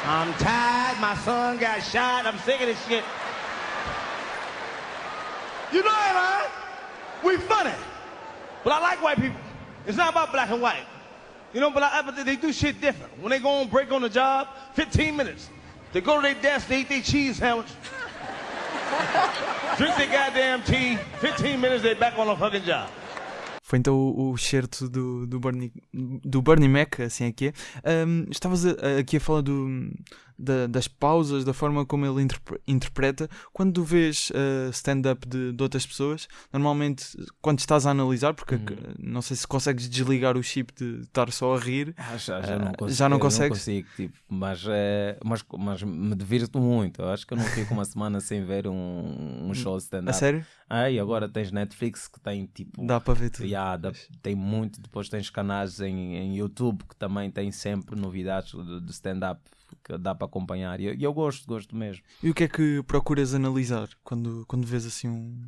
I'm tired. My son got shot. I'm sick of this shit. You know it, man. We funny. But I like white people. It's not about black and white. You know, but I, but they do shit different. When they go on break on the job, 15 minutes. They go to their desk, they eat their cheese sandwich. drink their goddamn tea. 15 minutes, they back on the fucking job. Foi então o, o certo do, do, Bernie, do Bernie Mac, assim aqui é. Um, estavas a, aqui a falar do, da, das pausas, da forma como ele interpre interpreta. Quando vês uh, stand-up de, de, outras pessoas, normalmente quando estás a analisar, porque uhum. não sei se consegues desligar o chip de estar só a rir, ah, já, já, não consigo, já não consegues. Não consigo, tipo, mas, é, mas, mas me divirto muito. Eu acho que eu não fico uma semana sem ver um, um show stand-up. A sério? Ah, e agora tens Netflix que tem tipo. Dá para ver tudo. Yeah, dá, tem muito. Depois tens canais em, em YouTube que também tem sempre novidades de, de stand-up que dá para acompanhar. E eu, eu, gosto, gosto mesmo. E o que é que procuras analisar quando, quando vês assim um.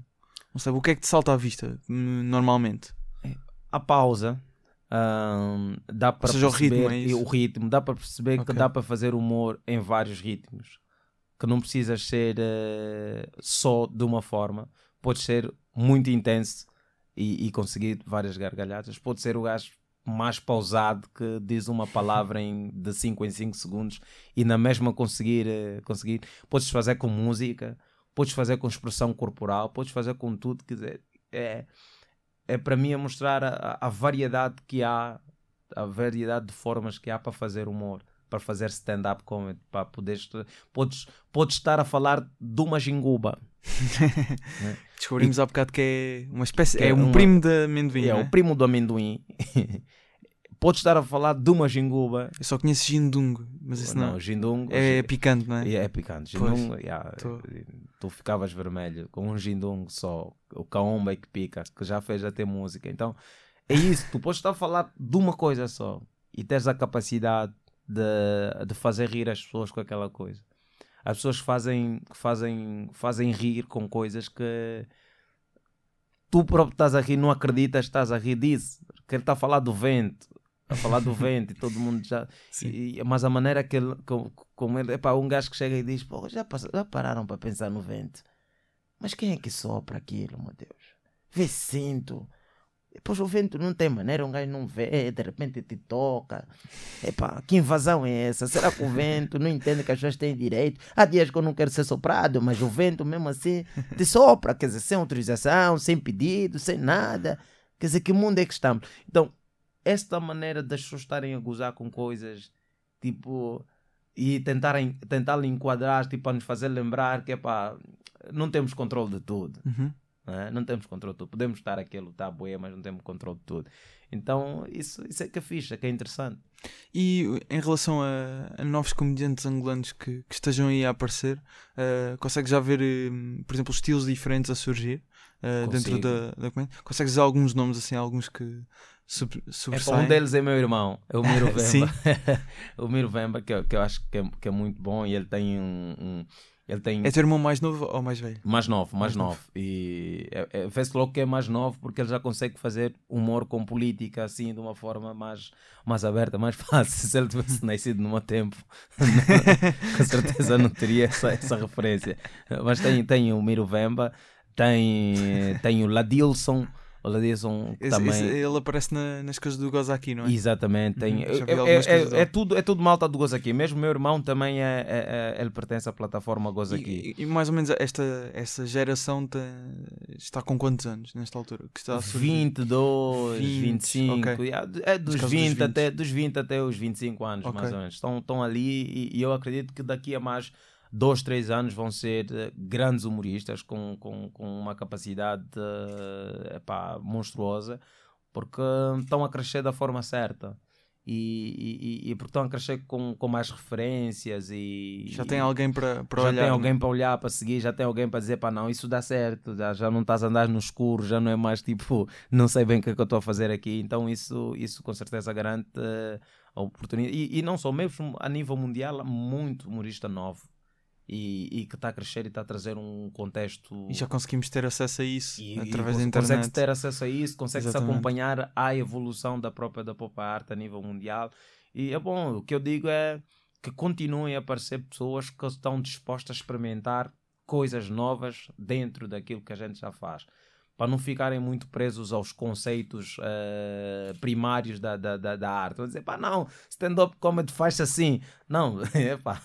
Não sei, o que é que te salta à vista normalmente? É, a pausa. Um, dá para seja, perceber o ritmo, é o ritmo, dá para perceber okay. que dá para fazer humor em vários ritmos, que não precisas ser uh, só de uma forma, pode ser muito intenso e, e conseguir várias gargalhadas, pode ser o gajo mais pausado que diz uma palavra em, de 5 em 5 segundos e na mesma conseguir, uh, conseguir. Podes fazer com música, podes fazer com expressão corporal, podes fazer com tudo. Quer dizer, é, é para mim a mostrar a, a, variedade que há, a variedade de formas que há para fazer humor, para fazer stand-up comedy, para poder podes, podes estar a falar de uma jinguba. né? Descobrimos e, há bocado que é uma espécie, é, é um uma, primo de amendoim. É, né? o primo do amendoim. Pode estar a falar de uma jinguba. Eu só conheço gindungo, mas isso não. Não, jindungo. É, picante, não é? É, é picante. Jindungo, yeah, tô... tu ficavas vermelho com um jindungo só. O caomba é que pica, que já fez até música. Então, é isso. tu podes estar a falar de uma coisa só e tens a capacidade de, de fazer rir as pessoas com aquela coisa. As pessoas fazem, fazem, fazem rir com coisas que tu próprio estás a rir, não acreditas, estás a rir disso. Que ele está a falar do vento, a falar do vento e todo mundo já. E, mas a maneira que ele. Como ele. Epá, um gajo que chega e diz: Pô, já, já pararam para pensar no vento? Mas quem é que sopra aquilo, meu Deus? Vê cinto. Depois o vento não tem maneira, um gajo não vê, de repente te toca. Epá, que invasão é essa? Será que o vento não entende que as pessoas têm direito? Há dias que eu não quero ser soprado, mas o vento mesmo assim te sopra, quer dizer, sem autorização, sem pedido, sem nada. Quer dizer, que mundo é que estamos? Então, esta maneira das pessoas estarem a gozar com coisas, tipo, e tentarem, tentar enquadrar, tipo, a nos fazer lembrar que, epá, não temos controle de tudo. Uhum. Não, é? não temos controle de tudo. Podemos estar aqui a lutar boé, mas não temos controle de tudo. Então, isso, isso é que é fixe, é que é interessante. E em relação a, a novos comediantes angolanos que, que, estejam aí a aparecer, uh, consegues já ver, uh, por exemplo, estilos diferentes a surgir uh, dentro da, da comédia? Consegues dizer alguns nomes, assim, alguns que sub, sobressaem? É, um deles é meu irmão, é o Miro Vemba. o Miro Vemba, que, que eu acho que é, que é muito bom e ele tem um, um ele tem... É teu irmão mais novo ou mais velho? Mais novo, mais, mais novo. novo. E é, é, vê-se logo que é mais novo porque ele já consegue fazer humor com política assim de uma forma mais, mais aberta, mais fácil. Se ele tivesse nascido no meu tempo, com certeza não teria essa, essa referência. Mas tem, tem o Miro Vemba, tem, tem o Ladilson o Ladison também. Esse, ele aparece na, nas coisas do Gozaki, não é? Exatamente. Tem, uhum, é, é, é, tudo, é tudo malta do Gozaki. Mesmo meu irmão também é, é, é ele pertence à plataforma Gozaki. E, e, mais ou menos esta, essa geração tem, está com quantos anos nesta altura? Que está a 22, 20, 25. Okay. É dos 20, dos 20, Até, dos 20 até os 25 anos, okay. mais ou menos. Estão, estão ali e, e eu acredito que daqui a mais dois, três anos vão ser eh, grandes humoristas com, com, com uma capacidade uh, epá, monstruosa porque estão a crescer da forma certa. E, e, e, porque estão a crescer com, com mais referências e já tem alguém para, olhar. Já tem alguém para olhar, para seguir, já tem alguém para dizer para não, isso dá certo, já, já não estás a andar no escuro, já não é mais tipo, não sei bem o que é que eu estou a fazer aqui. Então isso, isso com certeza garante uh, a oportunidade. E, e não só, mesmo a nível mundial, muito humorista novo e, e que está a crescer e está a trazer um contexto. E já conseguimos ter acesso a isso e, através e da internet. Consegue-se ter acesso a isso, consegue-se acompanhar a evolução da própria da pop art a nível mundial. E é bom, o que eu digo é que continuem a aparecer pessoas que estão dispostas a experimentar coisas novas dentro daquilo que a gente já faz para não ficarem muito presos aos conceitos uh, primários da, da, da, da, arte. Vão dizer, pá, não, stand-up comedy faz assim. Não, é pá.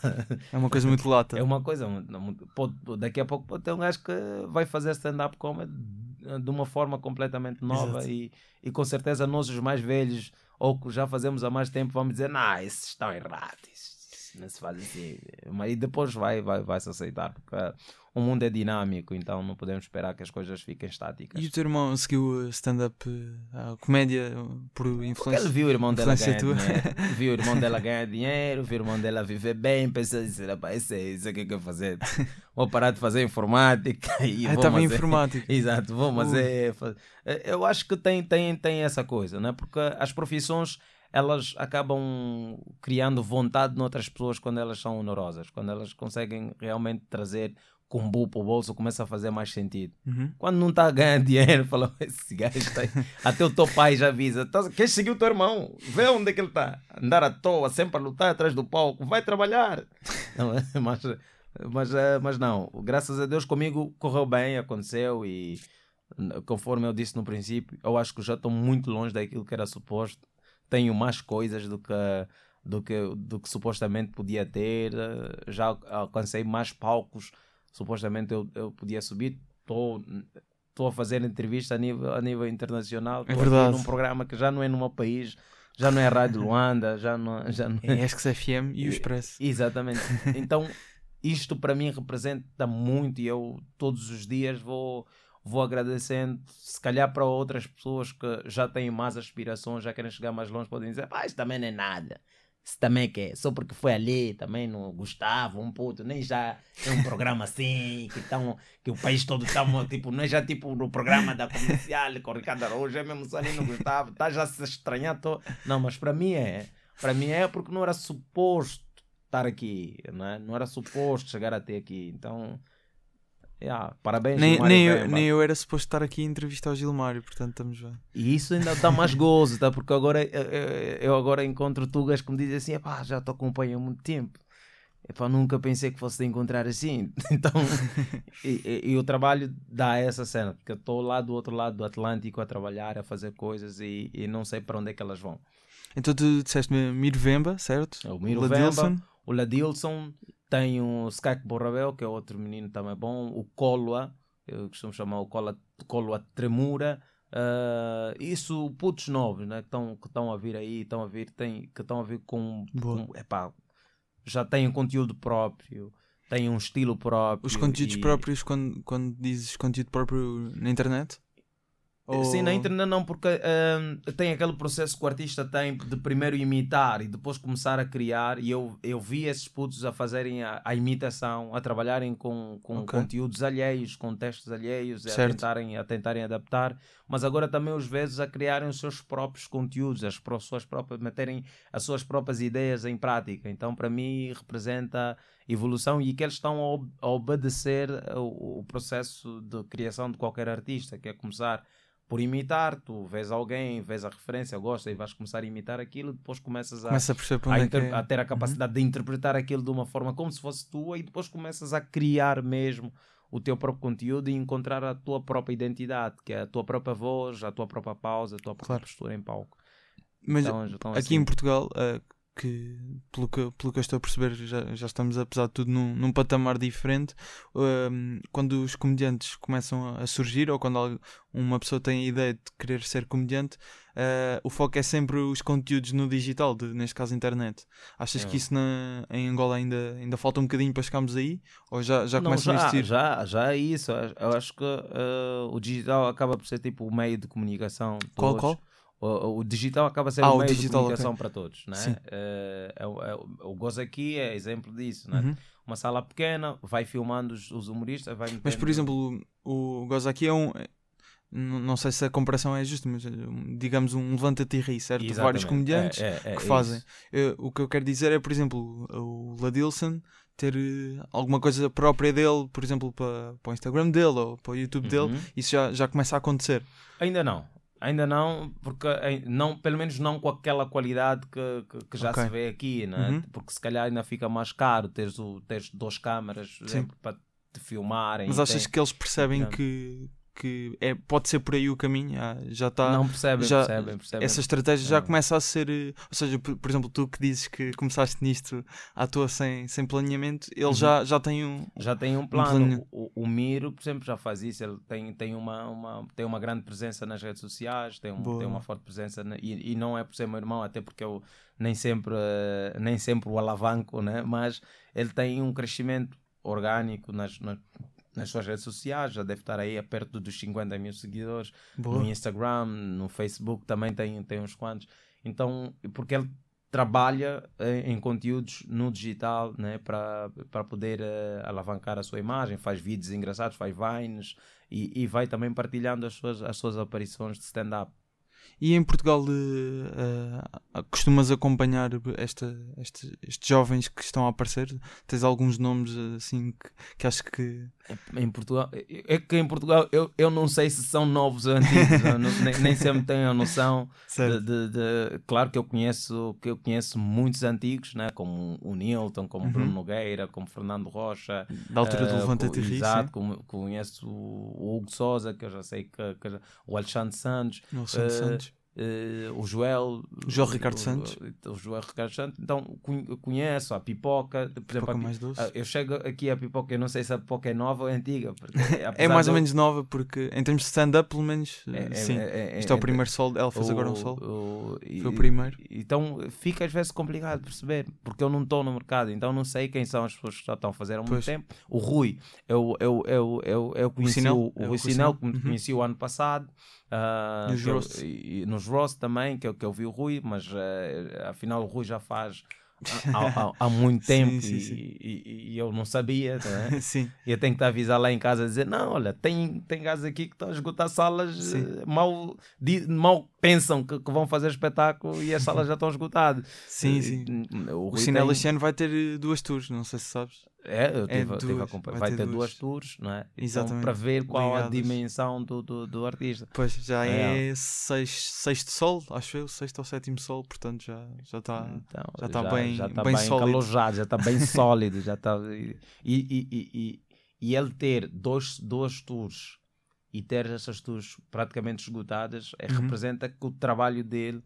É uma coisa muito lata. É uma coisa, pode, daqui a pouco pode ter um gajo que vai fazer stand-up comedy de uma forma completamente nova e, e com certeza nós os mais velhos ou que já fazemos há mais tempo vamos dizer, não, esses estão errados não se faz assim. Mas depois vai, vai, vai se aceitar, porque o mundo é dinâmico, então não podemos esperar que as coisas fiquem estáticas. E o teu irmão seguiu stand-up, a comédia, por influência? Ele viu o irmão dela ganhar tua. dinheiro, viu o irmão dela ganhar dinheiro, viu o irmão dela viver bem, pensou assim, isso é isso é que eu quero fazer. Vou parar de fazer informática e ah, estava em informática. Exato, vou fazer. Uh. Eu acho que tem, tem, tem essa coisa, né? porque as profissões elas acabam criando vontade noutras pessoas quando elas são honorosas, quando elas conseguem realmente trazer combo para o bolso, começa a fazer mais sentido. Uhum. Quando não está a ganhar dinheiro, fala, esse gajo está Até o teu pai já avisa, tá, queres seguir o teu irmão? Vê onde é que ele está. Andar à toa, sempre a lutar atrás do palco, vai trabalhar. Não, mas, mas, eh, mas não, graças a Deus comigo correu bem, aconteceu e conforme eu disse no princípio, eu acho que já estou muito longe daquilo que era suposto tenho mais coisas do que do que, do que supostamente podia ter, já alcancei mais palcos, supostamente eu, eu podia subir, estou a fazer entrevista a nível, a nível internacional, é verdade. num programa que já não é no meu país, já não é Rádio Luanda, já não, já não é. É FM e o Expresso. Exatamente. Então, isto para mim representa muito e eu todos os dias vou vou agradecendo, se calhar para outras pessoas que já têm mais aspirações, já querem chegar mais longe, podem dizer, pá, isso também não é nada. Isso também quer, só porque foi ali, também não gostava, um puto, nem já é um programa assim, que, tão, que o país todo está, tipo, não é já tipo no programa da comercial com o Ricardo Araújo, é mesmo só ali não gostava, está já se estranhar, tô... não, mas para mim é, para mim é porque não era suposto estar aqui, não, é? não era suposto chegar até aqui, então Yeah, parabéns, nem, nem, eu, nem eu era suposto estar aqui a entrevistar o Gilmário, portanto estamos bem. E isso ainda dá mais gozo, tá? porque agora eu, eu agora encontro tugas que me dizem assim: já te acompanho há muito tempo. Epá, nunca pensei que fosse te encontrar assim. Então, e, e, e, o trabalho dá essa cena, porque eu estou lá do outro lado do Atlântico a trabalhar, a fazer coisas e, e não sei para onde é que elas vão. Então tu disseste Mirvemba, certo? É o Mirvemba, o Ladilson, tem o Skak Borrabel, que é outro menino também bom. O Colua, eu costumo chamar o Colua, Colua Tremura. Uh, isso, putos novos, né? Que estão que a vir aí, estão a vir, tem, que estão a vir com, com epá, já têm conteúdo próprio, tem um estilo próprio. Os conteúdos e... próprios, quando, quando dizes conteúdo próprio na internet? Ou... Sim, na internet não, porque uh, tem aquele processo que o artista tem de primeiro imitar e depois começar a criar. E eu, eu vi esses putos a fazerem a, a imitação, a trabalharem com, com okay. conteúdos alheios, com textos alheios, a tentarem, a tentarem adaptar. Mas agora também os vezes a criarem os seus próprios conteúdos, as suas próprias, meterem as suas próprias ideias em prática. Então, para mim, representa evolução e que eles estão a, obedecer o, o processo de criação de qualquer artista, que é começar por imitar, tu vês alguém, vês a referência, gosta e vais começar a imitar aquilo, depois começas a, Começa a, a, é é. a ter a capacidade uhum. de interpretar aquilo de uma forma como se fosse tua e depois começas a criar mesmo o teu próprio conteúdo e encontrar a tua própria identidade, que é a tua própria voz, a tua própria pausa, a tua própria claro. postura em palco. Mas então, aqui assim... em Portugal, uh, que pelo que, pelo que eu estou a perceber já, já estamos apesar de tudo num, num patamar diferente um, quando os comediantes começam a surgir ou quando uma pessoa tem a ideia de querer ser comediante uh, o foco é sempre os conteúdos no digital de, neste caso internet achas é. que isso na, em Angola ainda, ainda falta um bocadinho para chegarmos aí ou já, já começa a existir? Já, já é isso eu acho que uh, o digital acaba por ser tipo o meio de comunicação qual, qual? O, o, digital acaba sendo ah, um meio digital, de comunicação okay. para todos, né? É, é, é, o Gozo aqui é exemplo disso, né? Uhum. Uma sala pequena, vai filmando os, os humoristas, vai Mas, por exemplo, o, o Gozo aqui é um... Não sei se a comparação é justa, mas digamos um levanta-te e ri, certo? Exatamente. Vários comediantes é, é, é que fazem. Eu, o que eu quero dizer é, por exemplo, o Ladilson ter eh, alguma coisa própria dele, por exemplo, para, para o Instagram dele ou para o YouTube uhum. dele, isso já, já começa a acontecer. Ainda não. Ainda não, porque não, pelo menos não com aquela qualidade que, que, que já okay. se vê aqui, né? Uhum. porque se calhar ainda fica mais caro teres, o, teres duas câmaras para te filmarem. Mas achas tem... que eles percebem que, que é, pode ser por aí o caminho, ah, já está. Não percebem, já, percebem, percebem. Essa estratégia já começa a ser. Eh, ou seja, por, por, exemplo, tu que dizes que começaste nisto à toa sem, sem planeamento, ele uhum. já, já tem um. Já tem um plano. Um o, o, Miro, por exemplo, já faz isso. Ele tem, tem, uma, uma, tem uma grande presença nas redes sociais, tem, um, tem uma forte presença. Na, e, e não é por ser meu irmão, até porque eu nem sempre, uh, nem sempre o alavanco, né? mas ele tem um crescimento orgânico nas, nas nas suas redes sociais, já deve estar aí a perto dos 50 mil seguidores. Boa. No Instagram, no Facebook também tem, tem uns quantos. Então, porque ele trabalha eh, em conteúdos no digital né, para poder uh, alavancar a sua imagem, faz vídeos engraçados, faz vines e, e vai também partilhando as suas, as suas aparições de stand-up. E em Portugal uh, costumas acompanhar esta, este, estes jovens que estão a aparecer? Tens alguns nomes assim que, que acho que. Em Portugal, é que em Portugal eu, eu não sei se são novos ou antigos, não, nem, nem sempre tenho a noção de, de, de, Claro que eu conheço, que eu conheço muitos antigos, né? como o Nilton, como uhum. Bruno Nogueira, como Fernando Rocha. Da altura do uh, Levanta TV. Exato, como, conheço o Hugo Souza, que eu já sei que, que o Alexandre Santos. O Alexandre uh, Santos Uh, o Joel, o Joel Ricardo o, Santos, o, o Joel Ricardo Santos, então conheço a pipoca, por pipoca exemplo, mais doce. eu chego aqui a pipoca, eu não sei se a pipoca é nova ou é antiga, é mais ou menos nova, porque em termos de stand-up, pelo menos, é, é sim. É, é, Isto é o primeiro solo, ela fez agora um solo, foi o primeiro. Então fica às vezes complicado perceber, porque eu não estou no mercado, então não sei quem são as pessoas que já estão a fazer há muito pois. tempo. O Rui, eu, eu, eu, eu, eu conheci o, Sinel, o, Rui Sinel, que uhum. conheci o ano passado. Uh, nos, Ross. Eu, nos Ross também, que eu, que eu vi o Rui, mas uh, afinal o Rui já faz há, há, há, muito tempo sim, sim, sim. E, e, e, eu não sabia. Né? sim. E eu tenho que estar a avisar lá em casa a dizer: não, olha, tem, tem gajos aqui que estão a esgotar salas, eh, mal, mal pensam que, que, vão fazer espetáculo e as salas já estão esgotadas. Sim, sim. O, o Cinema tem... vai ter eh, duas tours, não sei se sabes. É, eu tive, é tive a vai, vai, ter, ter duas. tours, não é? Então, Exatamente. Então, para ver qual Ligadas. a dimensão do, do, do, artista. Pois, já é, é seis, sexto sol, acho eu, sexto ou sétimo sol, portanto já está já tá, então, já tá bem, já tá bem, bem calojado, já está bem sólido. Já tá, e, e, e, e, e ele ter dois, duas tours e ter essas tours praticamente esgotadas é, uhum. representa que o trabalho dele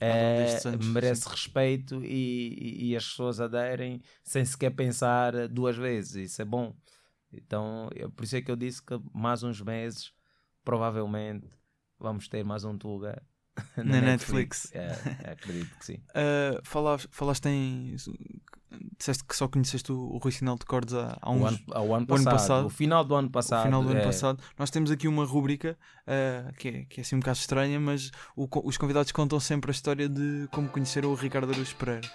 é, merece sim. respeito e, e, as pessoas aderem sem sequer pensar duas vezes. Isso é bom. Então, é por isso é que eu disse que mais uns meses, provavelmente, vamos ter mais um Tuga na, Na Netflix. É, acredito que sim. Uh, falaste, falaste em. Disseste que só conheceste o, o Rui Sinal de Cordes há, há uns. O ano, ao ano o ano passado, passado. O final do ano o passado. final do ano é, passado, nós temos aqui uma rúbrica uh, que, é, que é assim um bocado estranha, mas o os convidados contam sempre a história de como conheceram o Ricardo Araújo Pereira.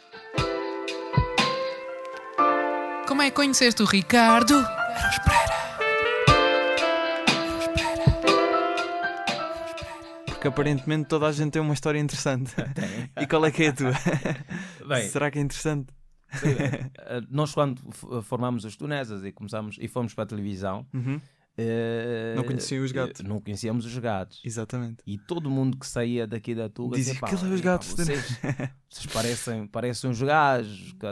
Como é que conheceste o Ricardo? Porque aparentemente toda a gente tem uma história interessante. e qual é que é a tua? Bem, Será que é interessante? eh, nós quando f- formámos os tunesas e começámos e fomos para a televisão, Uhum, eh, Não conheciam os gatos. eh, Não conhecíamos os gatos. exatamente. E todo mundo que saía daqui da Tuga Dizia, "Pá, "Aquilo é os pá, gatos de- Vocês, vocês parecem, parecem uns gajos que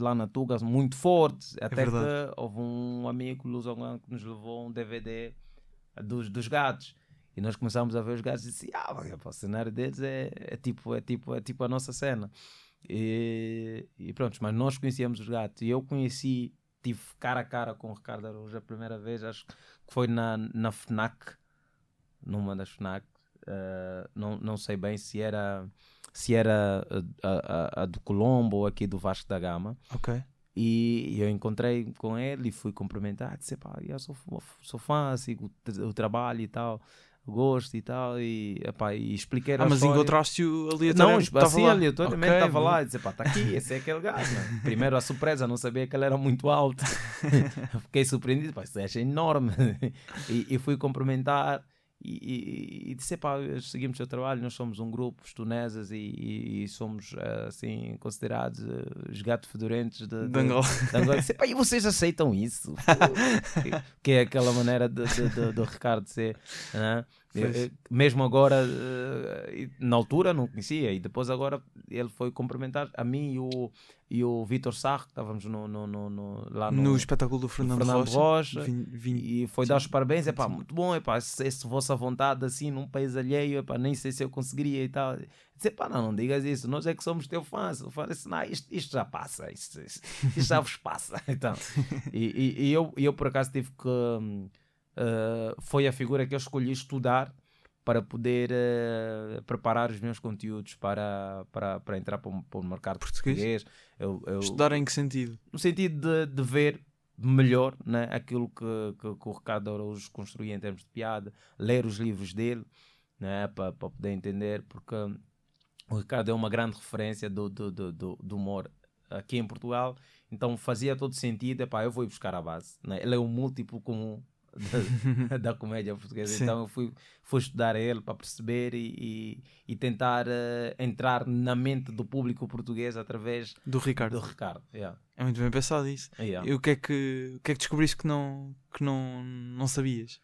lá na Tuga são muito fortes. Até que verdade. houve um amigo lusongano que nos levou um DVD dos, dos gatos. E nós começámos a ver os gatos e disse, ah, o cenário deles é, é, tipo, é, tipo, é tipo a nossa cena. E, e pronto, mas nós conhecíamos os gatos. E eu conheci, tive cara a cara com o Ricardo Araújo a primeira vez, acho que foi na, na FNAC, numa das FNAC. Uh, não, não sei bem se era se era a, a, a do Colombo ou aqui do Vasco da Gama. Ok. E eu encontrei com ele e fui cumprimentar. Disse, pá, eu sou, sou fã, sigo o trabalho e tal, gosto e tal. E, epá, e expliquei Ah, mas encontraste-o Não, aleatoriamente? estava assim, lá. aleatoriamente estava bom. lá e disse, pá, está aqui, esse é aquele gajo. né? Primeiro a surpresa, não sabia que ele era muito alto. Fiquei surpreendido, pá, isso é enorme. e, e fui cumprimentar e, e, e disse, pá, seguimos o seu trabalho, nós somos um grupo, os tunesas, e, e- somos, eh, assim, considerados eh, os gatos fedorentos de, De Angola. de Angola. Disse, pá, e vocês aceitam isso? Que, que é aquela maneira de, do Ricardo ser, né? Eu- mesmo agora, eh, na altura não conhecia, e depois agora ele foi cumprimentar a mim e o, e o Vitor Sarro, que estávamos no, no, no- lá no, No espetáculo do Fernando, Fernando Rocha. Rocha. Vim- vim- e foi dar os parabéns, é pá, muito bom, é pá, se, se vossa vontade assim num país alheio, é pá, nem sei se eu conseguiria e tal. Disse, pá, não, não digas isso, nós é que somos teu fãs. Eu falei assim, não, isto, isto já passa, isto, isto, isto já vos passa. Então, e, e- e eu, eu por acaso tive que. eh, foi a figura que eu escolhi estudar para poder eh, preparar os meus conteúdos para, para, para entrar para o, para o mercado Português? português. Eu, eu, Estudar em que sentido? no sentido de, de ver melhor né, aquilo que, que, que o Ricardo Araújo construía em termos de piada, ler os livros dele né, para, poder entender, porque o Ricardo é uma grande referência do, do, do, do- do humor aqui em Portugal, então fazia todo sentido, epá, eu vou ir buscar a base. Né? Ele é um múltiplo comum da, da comédia portuguesa, Sim. então eu fui, fui estudar ele para perceber e, e, e tentar eh, entrar na mente do público português através Do Ricardo. do Ricardo. Yeah. É muito bem pensado isso. Yeah. E o que é que, o que, é que descobriste que não, que não, não sabias?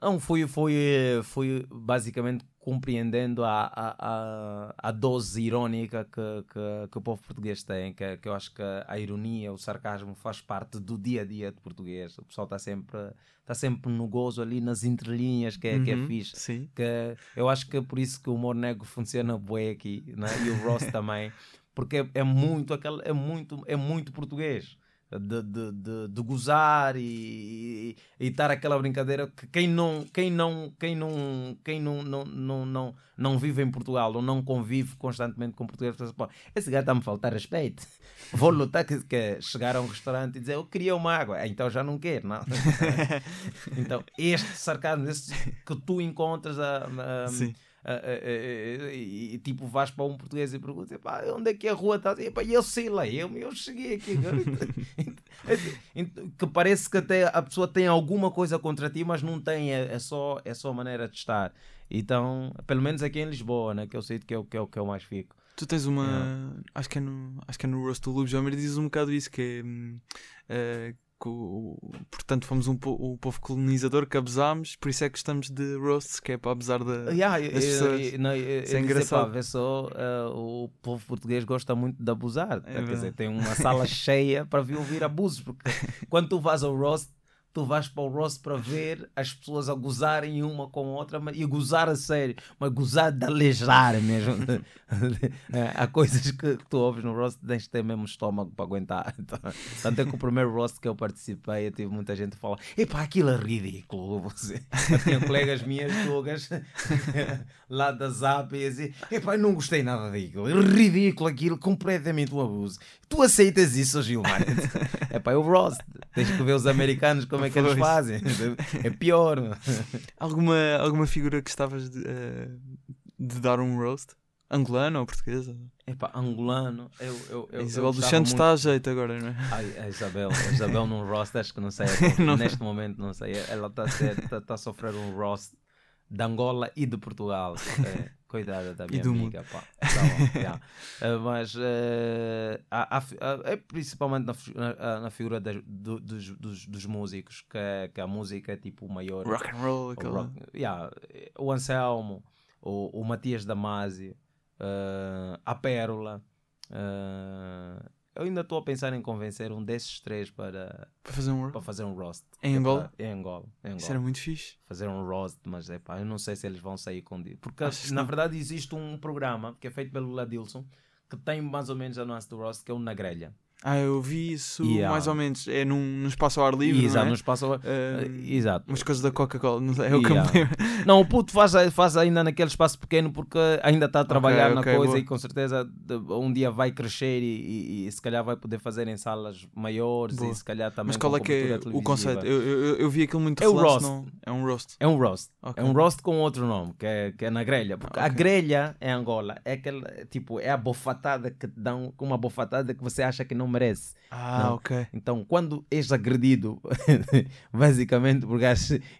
Não, fui, fui, fui basicamente compreendendo a, a, a, a dose irónica que, que, que o povo português tem, que, que eu acho que a ironia, o sarcasmo faz parte do dia a dia de português. O pessoal está sempre, está sempre no gozo ali nas entrelinhas, que é, que é Uhum, fixe. Sim. Que eu acho que é por isso que o humor negro funciona bué aqui, né? e o Ross também, porque é, é muito aquele, é muito, é muito português. De, de, de, de gozar e, e, e estar aquela brincadeira que quem não quem não quem não quem não não, não, não, não vive em Portugal ou não convive constantemente com portugueses pensa, "Pô, esse gajo está-me a faltar respeito. Vou lutar que, que chegar a um restaurante e dizer eu queria uma água. "Ah, então já não quero não. Então este sarcasmo que tu encontras a, a- Sim. E, tipo vais para um português e perguntas "Epá, onde é que a rua está e eu sei lá eu, eu cheguei aqui que parece que até a pessoa tem alguma coisa contra ti mas não tem é, é só é só a maneira de estar então pelo menos aqui em Lisboa né que eu sei que é o que é o que eu mais fico Tu tens uma. Yeah. Acho, que é no, acho que é no Roast do Lube Jomer dizes um bocado isso, que é. o- portanto, fomos um, po- o povo colonizador que abusámos, por isso é que estamos de roasts, que é para abusar da. Yeah, das pessoas. eu- não, eu- Isso é engraçado. "Epá, vê só, eh, o povo português gosta muito de abusar. É Quer dizer, tem uma sala cheia para vir ouvir abusos. Porque quando tu vas ao roast, tu vais para o roast para ver as pessoas a gozarem uma com a outra mas, e gozar a sério, mas gozar de alejar mesmo. É, há coisas que, tu ouves no roast tens de ter mesmo estômago para aguentar. Então, tanto é que o primeiro roast que eu participei, eu tive muita gente a falar: epá, aquilo é ridículo. Você. Eu tinha colegas minhas, tugas, lá da Zap, e assim: epá, não gostei nada daquilo, é ridículo aquilo, completamente um abuso. Tu aceitas isso, Gilmar? epá, é o roast, tens que ver os americanos como é que eles fazem. É pior. Alguma, alguma figura que estavas de, uh, de dar um roast? Angolano ou portuguesa? Epá, angolano. Eu, eu, eu, Isabel dos Santos está a jeito agora, não é? Ai, a Isabel, a Isabel num roast, acho que não sei. não. Neste momento, não sei. Ela está a, tá, tá a sofrer um roast de Angola e de Portugal. É, coitada da minha amiga. Pá. Tá bom, yeah. uh, mas uh, há, há, é principalmente na, na figura das, do, dos, dos, dos, músicos que, que a música é tipo o maior. Rock and roll, o, rock, yeah, o Anselmo, o, o Matias Damasio uh, a Pérola. Uh, eu ainda estou a pensar em convencer um desses três para, para, fazer, um... para fazer um roast. Em Angola? Em Angola. Em Angola. Isso era muito fixe. Fazer um roast, mas é pá, eu não sei se eles vão sair com. Porque na verdade existe um programa que é feito pelo Ladilson que tem mais ou menos a nuance do roast, que é o Na Grelha. Ah, eu vi isso yeah. mais ou menos. É num, num espaço ao ar livre. Exato, não é? espaço ao ar uh, Exato. Umas coisas da Coca-Cola, não sei. É o yeah. que Não, o puto faz, faz ainda naquele espaço pequeno porque ainda está a trabalhar okay, na okay, coisa boa. e com certeza um dia vai crescer e, e, e, se calhar vai poder fazer em salas maiores boa. e se calhar também. Mas qual é que é o conceito? Eu, eu, eu, vi aquilo muito é o roast. Não... É um roast. É um roast. Okay. É um roast com outro nome, que é, que é na grelha. Porque a grelha em Angola é aquele tipo, é a bofatada que te dão, uma bofatada que você acha que não merece. Ah, não. ok. Então, quando és agredido, basicamente, porque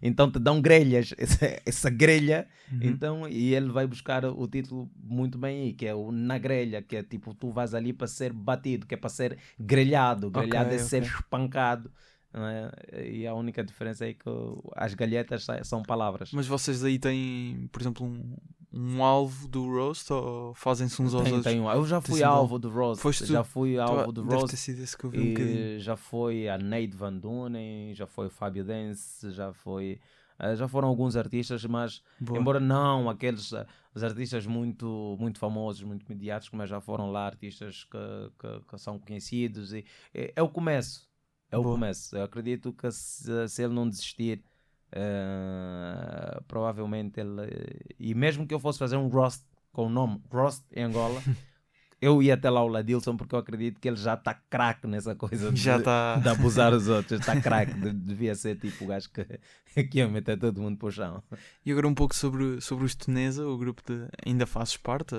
então te dão grelhas, essa, essa grelha, uhum. então, e ele vai buscar o título muito bem aí, que é o na grelha, que é tipo, tu vais ali para ser batido, que é para ser grelhado, grelhado okay, é okay. ser espancado. É? E a única diferença é que as galhetas são palavras. Mas vocês aí têm, por exemplo, um, um alvo do roast ou fazem-se uns aos tem, outros? Tem, eu já fui alvo do roast. Foste já fui alvo do roast. Ter sido esse que eu vi um já foi a Nate Van Dunen, já foi o Fábio Dance, já foi. Uh, já foram alguns artistas, mas Boa. embora não aqueles uh, os artistas muito, muito famosos, muito mediáticos, mas já foram lá artistas que, que, que são conhecidos. E, é, é o começo. É o Boa. começo. Eu acredito que se, se ele não desistir Uh, provavelmente ele. E mesmo que eu fosse fazer um roast com o nome Roast em Angola, eu ia até lá o Ladilson porque eu acredito que ele já está craque nessa coisa de, tá... de abusar os outros. Está craque, de, devia ser tipo o gajo que, que ia meter todo mundo para o chão. E agora um pouco sobre, sobre os Tunesa, o grupo de. Ainda fazes parte,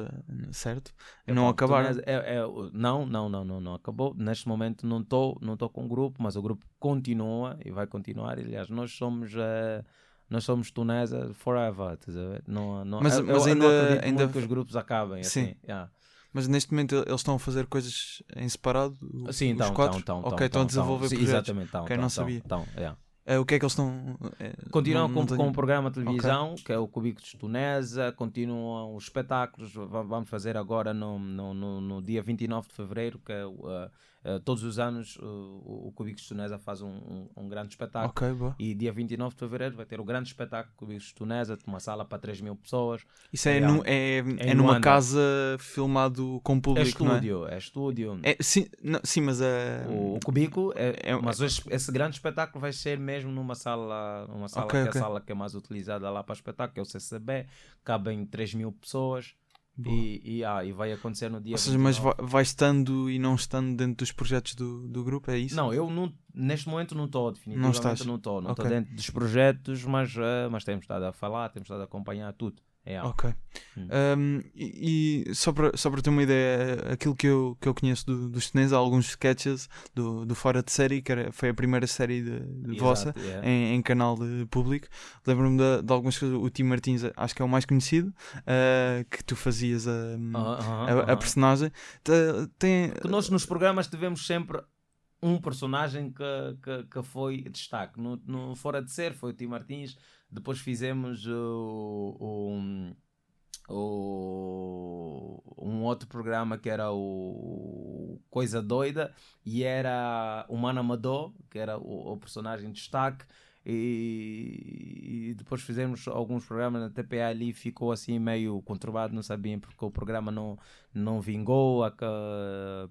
certo? É, não acabaram? É, é, não, não, não, não, não acabou. Neste momento não estou não com o grupo, mas o grupo continua e vai continuar. Aliás, nós somos. Uh, nós somos Tunesa forever, não, não, mas, eu, mas eu ainda, ainda que os grupos acabem Sim. assim. Yeah. Mas neste momento eles estão a fazer coisas em separado? Sim, então, os quatro? Então, ok, estão a desenvolver sim, projetos. Exatamente, então, okay, então, não sabia. Então, yeah. É, o que é que eles estão. É, continuam não, não com, tenho... com um programa de televisão, okay. que é o Cubicos de Tunesa, continuam os espetáculos. Vamos fazer agora no, no, no, no dia 29 de fevereiro, que é uh, Uh, todos os anos uh, o Cubicos de Tunesa faz um, um, um grande espetáculo. Okay, e dia 29 de fevereiro vai ter o grande espetáculo Cubicos de Tunesa, uma sala para 3 mil pessoas. Isso é, é, no, é, é, é numa casa filmado com é público. É estúdio, é? é estúdio. É, sim, não, sim, mas é. O, o Cubico, é, é, mas esse, esse, grande espetáculo vai ser mesmo numa sala, numa sala okay, que é a sala que é mais utilizada lá para espetáculo, que é o CCB, cabem 3 mil pessoas. E, e, ah, e vai acontecer no dia. Ou seja, 29. mas vai, estando e não estando dentro dos projetos do, do grupo, é isso? Não, eu não, neste momento não estou, definitivamente não, não estou. Não estou okay. dentro dos projetos, mas, uh, mas temos estado a falar, temos estado a acompanhar tudo. É ok. Hum. Um, e, e, só para só ter uma ideia, aquilo que eu, que eu conheço do, dos chineses, há alguns sketches do, do Fora de Série, que era, foi a primeira série de, de vossa yeah. em, em, canal de público. Lembro-me de, de, algumas coisas. O Tim Martins, acho que é o mais conhecido, uh, que tu fazias a, uh -huh, a, a, a, personagem. Tem... Que nós nos programas tivemos sempre um personagem que, que, que foi destaque. No, no Fora de Ser foi o Tim Martins depois fizemos o, o, o, um outro programa que era o Coisa Doida e era o Mano Amador, que era o, o personagem de destaque. E, e, depois fizemos alguns programas na TPA ali ficou assim meio conturbado, não sabiam porque o programa não, não vingou, a,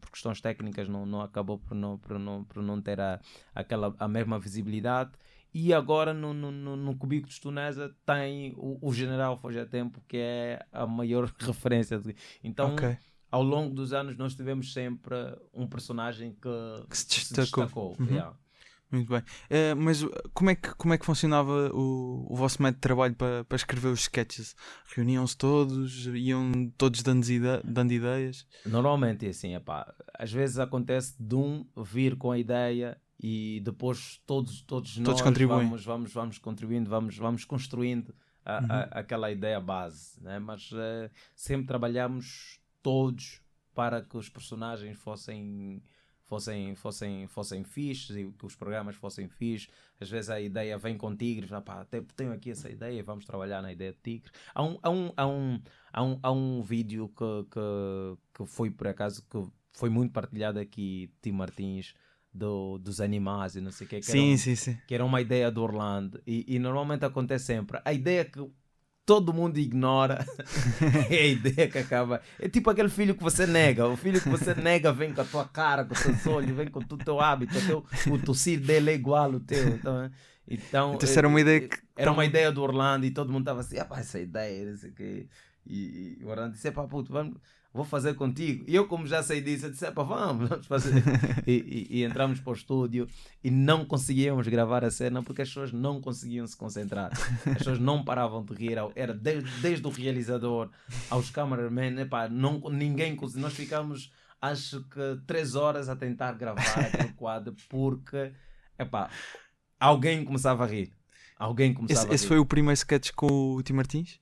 por questões técnicas não, não acabou por não, por não, por não ter a, aquela, a mesma visibilidade e agora no, no, no Cubico de Tunesa tem o, o General Foge a Tempo, que é a maior referência. Então, okay. ao longo dos anos, nós tivemos sempre um personagem que, que se destacou. Se destacou uhum. yeah. Muito bem. Uh, mas como é, que, como é que funcionava o, o vosso método de trabalho para, para escrever os sketches? Reuniam-se todos? Iam todos dando, ide dando ideias? Normalmente é assim, epá, às vezes acontece de um vir com a ideia e depois todos, todos, todos nós. Vamos, vamos, vamos contribuindo, vamos, vamos construindo a, uhum. a, aquela ideia base, né? mas uh, sempre trabalhamos todos para que os personagens fossem fossem, fossem, fossem fixes e que os programas fossem fixes. Às vezes a ideia vem com tigres, ah, pá, tenho aqui essa ideia, vamos trabalhar na ideia de tigres. Há um, há um, há um, há um, há um vídeo que, que, que foi por acaso que foi muito partilhado aqui, Tim Martins, do, dos animais e não sei o que. que sim, era um, sim, sim. Que era uma ideia do Orlando. E, e normalmente acontece sempre. A ideia que todo mundo ignora é a ideia que acaba. É tipo aquele filho que você nega. O filho que você nega vem com a tua cara, com os teus olhos, vem com todo o teu hábito. O, teu, o tossir dele é igual ao teu. Então, é, então, então era uma ideia que... Era uma ideia do Orlando e todo mundo estava assim, ah, essa ideia, não sei o quê. E, e o Orlando disse, pá, puto, vamos vou fazer contigo. E eu, como já sei disso, eu disse: Epa, vamos, vamos fazer. e, e, e, entramos para o estúdio e não conseguíamos gravar a cena porque as pessoas não conseguiam se concentrar. As pessoas não paravam de rir. Era desde, desde o realizador aos cameramen, epá, não, ninguém conseguia. Nós ficámos, acho que, três horas a tentar gravar aquele quadro porque, epá, alguém começava a rir. Alguém começava esse, a rir. Esse foi o primeiro sketch com o Tim Martins?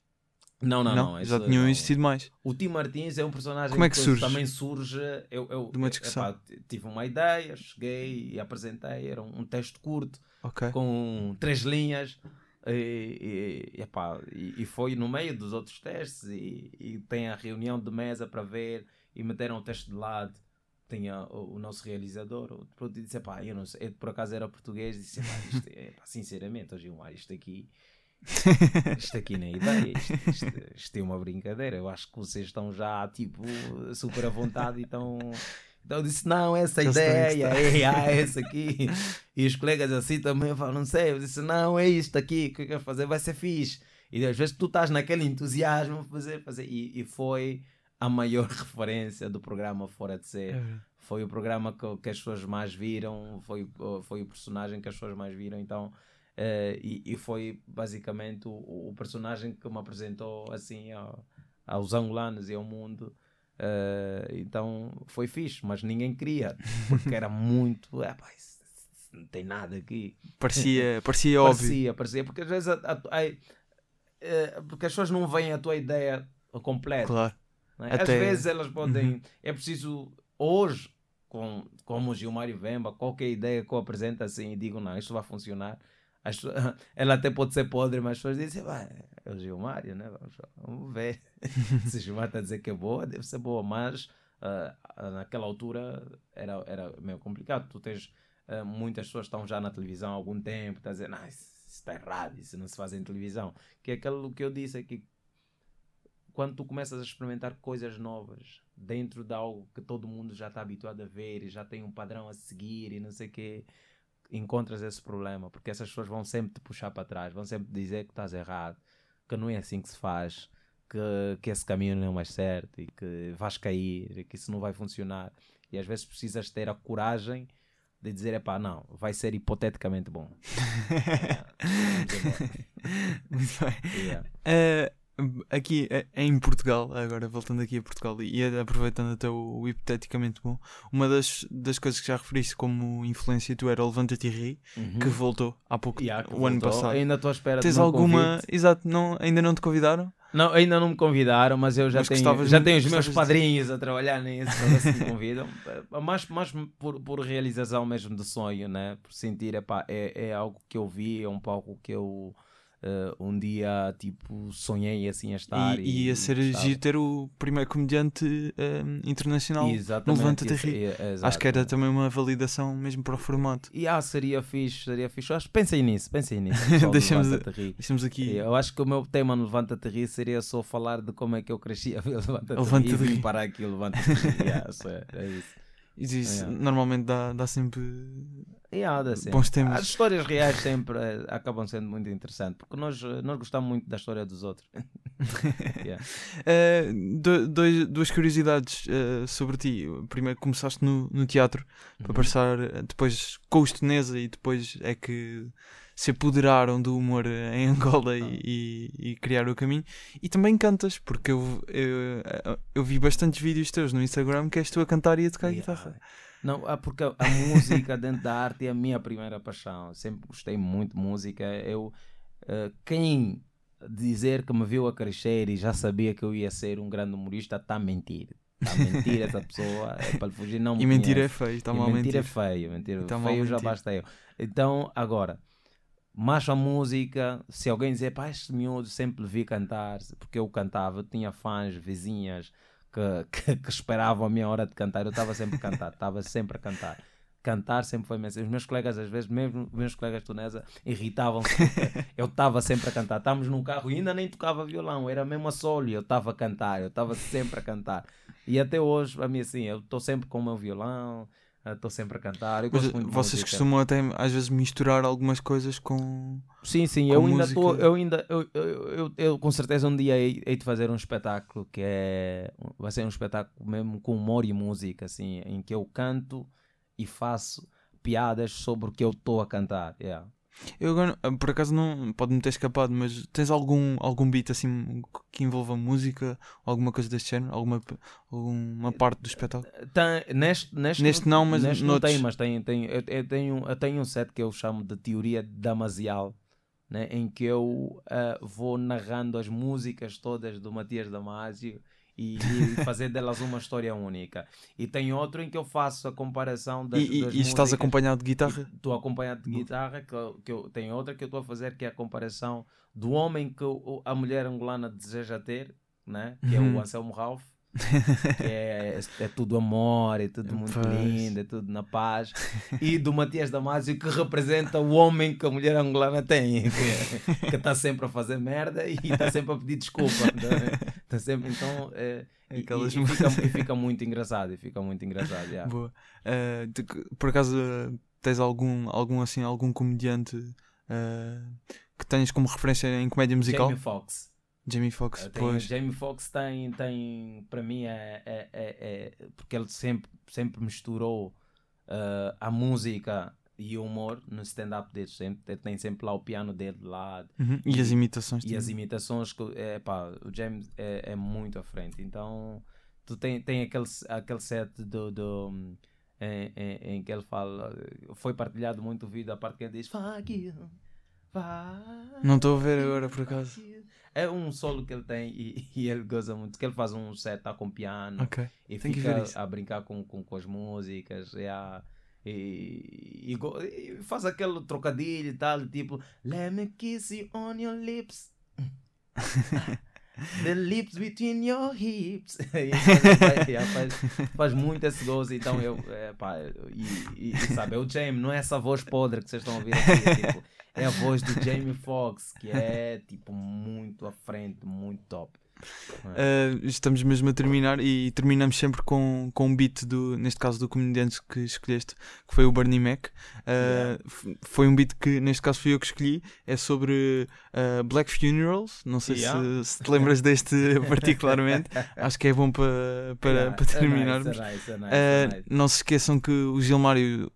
Não, não, não. não já tinham não. existido mais. O Tim Martins é um personagem Como é que, que surge? também surge. Eu, eu, de uma discussão. Epá, tive uma ideia, cheguei e apresentei. Era um, texto curto okay. com três linhas. E, e, epá, e, e, foi no meio dos outros testes. E, e tem a reunião de mesa para ver. E meteram o texto de lado. Tinha o, o nosso realizador. O produto disse: pá, eu não sei. Eu, por acaso era português. Disse: isto é, sinceramente, hoje isto aqui isto aqui nem ideia, isto, isto, isto, é uma brincadeira. Eu acho que vocês estão já tipo super à vontade e estão. Então eu disse: não, essa ideia, é, é essa aqui. E os colegas assim também falam: não sei. Eu disse: não, é isto aqui que eu quero fazer, vai ser fixe. E às vezes tu estás naquele entusiasmo fazer, fazer. E, e foi a maior referência do programa Fora de Ser. É. Foi o programa que, que as pessoas mais viram, foi, foi o personagem que as pessoas mais viram. Então Uh, e, e, foi basicamente o, o, personagem que me apresentou assim ao, aos angolanos e ao mundo. Uh, então foi fixe, mas ninguém queria, porque era muito. É, pá, isso, isso não tem nada aqui. Parecia, parecia óbvio. Parecia, parecia, porque às vezes a, a, a, uh, porque as pessoas não veem a tua ideia completa. Claro. É? Às vezes elas podem. Uhum. É preciso. Hoje, com, como o Gilmário Vemba, qualquer ideia que eu apresento assim e digo, não, isto vai funcionar as, ela até pode ser podre, mas as pessoas dizem, é o Gilmário, né? Vamos, vamos ver. Se o Gilmário está a dizer que é boa, deve ser boa, mas uh, naquela altura era, era meio complicado. Tu tens uh, muitas pessoas que estão já na televisão há algum tempo, estão a dizer, não, isso, está errado, isso não se faz em televisão. Que é aquilo que eu disse aqui. Quando tu começas a experimentar coisas novas dentro de algo que todo mundo já está habituado a ver e já tem um padrão a seguir e não sei o quê encontras esse problema, porque essas pessoas vão sempre te puxar para trás, vão sempre dizer que estás errado, que não é assim que se faz, que, que esse caminho não é mais certo e que vais cair, e que isso não vai funcionar. E às vezes precisas ter a coragem de dizer, é pá, não, vai ser hipoteticamente bom. Muito bem. Yeah. Uh, aqui é, é em Portugal, agora voltando aqui a Portugal e aproveitando até o, hipoteticamente bom, uma das, das coisas que já referiste como influência tu era o Levanta-te e Ri, uhum. que voltou há pouco, yeah, o ano passado. Ainda estou à espera Tens alguma. Convite. Exato, não, ainda não te convidaram? Não, ainda não me convidaram, mas eu já mas tenho, já tenho os meus padrinhos de... a trabalhar nisso se me convidam. mais mais por, por realização mesmo de sonho, né? Por sentir, epá, é, é algo que eu vi, é um palco que eu Uh, um dia, tipo, sonhei assim a estar. E, e, a ser giro ter o primeiro comediante um, internacional no Levanta-te Ri. Acho que era também uma validação mesmo para o formato. E ah, seria fixe, seria fixe. Acho, pensei nisso, pensei nisso. deixamos, deixamos aqui. Eu acho que o meu tema no Levanta-te Ri seria só falar de como é que eu cresci a ver Levanta-te Levanta Ri e parar aqui o Levanta-te Ri. yeah, é, é isso. Isso yeah. normalmente dá, dá sempre yeah, sempre. bons temas. As histórias reais sempre uh, acabam sendo muito interessantes porque nós, uh, nós gostamos muito da história dos outros. yeah. uh, do, dois, duas curiosidades sobre ti. Primeiro, começaste no, no teatro uhum. para passar depois com os Teneza e depois é que se apoderaram do humor em Angola e, ah. e, e, criar o caminho. E também cantas, porque eu, eu, eu, vi bastantes vídeos teus no Instagram que és tu a cantar e a tocar yeah. guitarra. Não, ah, porque a música dentro da arte é a minha primeira paixão. Sempre gostei muito de música. Eu, uh, quem dizer que me viu a crescer e já sabia que eu ia ser um grande humorista está a mentir. Está a mentir essa pessoa, é para fugir, não E mentira é feio, está mal mentir. Mentira é feio, mentira tá feio já basta eu. Então, agora, mas a música, se alguém dizer, pá, este miúdo sempre vi cantar, porque eu cantava, eu tinha fãs, vizinhas que, que, que esperavam a minha hora de cantar, eu estava sempre a cantar, estava sempre a cantar. Cantar sempre foi imenso. Os meus colegas, às vezes, mesmo meus colegas tunesa, irritavam-se. eu estava sempre a cantar. Estávamos num carro e ainda nem tocava violão, era mesmo a solo eu estava a cantar, eu estava sempre a cantar. E até hoje, para mim, assim, eu estou sempre com o meu violão, estou sempre a cantar. Eu Mas vocês costumam até às vezes misturar algumas coisas com. Sim, sim, com eu ainda estou. Eu ainda. Eu, eu, eu, eu, com certeza um dia hei, hei de fazer um espetáculo que é. Vai ser um espetáculo mesmo com humor e música, assim, em que eu canto e faço piadas sobre o que eu estou a cantar. Yeah. Eu agora, ah, por acaso, não pode-me ter escapado, mas tens algum, algum beat assim que envolva música, alguma coisa deste género? Alguma, alguma parte do espetáculo? Tem, neste, neste, neste não, mas neste não tem, mas tem, tem, eu, eu, tenho, eu tenho um set que eu chamo de teoria damasial, né, em que eu uh, vou narrando as músicas todas do Matias Damasio e, e fazer delas uma história única. E tem outro em que eu faço a comparação das, e, das e estás acompanhado de guitarra? Estou acompanhado de guitarra, que, que eu, tem outra que eu estou a fazer que é a comparação do homem que a mulher angolana deseja ter, né? que é o uhum. Anselmo Ralph, é, é, tudo amor, é tudo muito paz. lindo, é tudo na paz. E do Matias Damasio, que representa o homem que a mulher angolana tem, que está sempre a fazer merda e está sempre a pedir desculpa. Tá sempre, então, é, e, e, fica, e, fica, muito engraçado. E fica muito engraçado. Yeah. Boa. Uh, por acaso tens algum, algum, assim, algum comediante uh, que tens como referência em comédia musical? Jamie Foxx. Jamie Foxx, tem, pois. Jamie Foxx tem, tem para mim, é, é, é, é, porque ele sempre, sempre misturou uh, a música e o humor no stand-up dele. Sempre, tem sempre lá o piano dele lá. Uhum. E, e, as imitações. E as imitações, que, é, pá, o James é, é muito à frente. Então, tu tem, tem aquele, aquele set do, do em, em, em, que ele fala, foi partilhado muito o vídeo, a parte que ele diz, fuck you, fuck Não estou a ver agora, por acaso. É um solo que ele tem e, e, ele goza muito. Que ele faz um set tá com piano okay. e Tem fica a brincar com, com, com as músicas. E, a, e, e, e, faz aquele trocadilho e tal, tipo Let me kiss you on your lips. The lips between your hips. faz, faz, faz, muito esse gozo. Então eu, é, pá, e, e, sabe, é o James, não é essa voz podre que vocês estão a ouvir aqui. É, tipo, é a voz do Jamie Foxx, que é tipo muito à frente, muito top. Uh, estamos mesmo a terminar e terminamos sempre com, com um beat do, neste caso do comediante que escolheste, que foi o Bernie Mac. Uh, yeah. Foi um beat que neste caso fui eu que escolhi. É sobre uh, Black Funerals. Não sei yeah. se, se, te lembras deste particularmente. Acho que é bom para, para, yeah. para terminarmos. Nice, nice, não se esqueçam que o Gilmário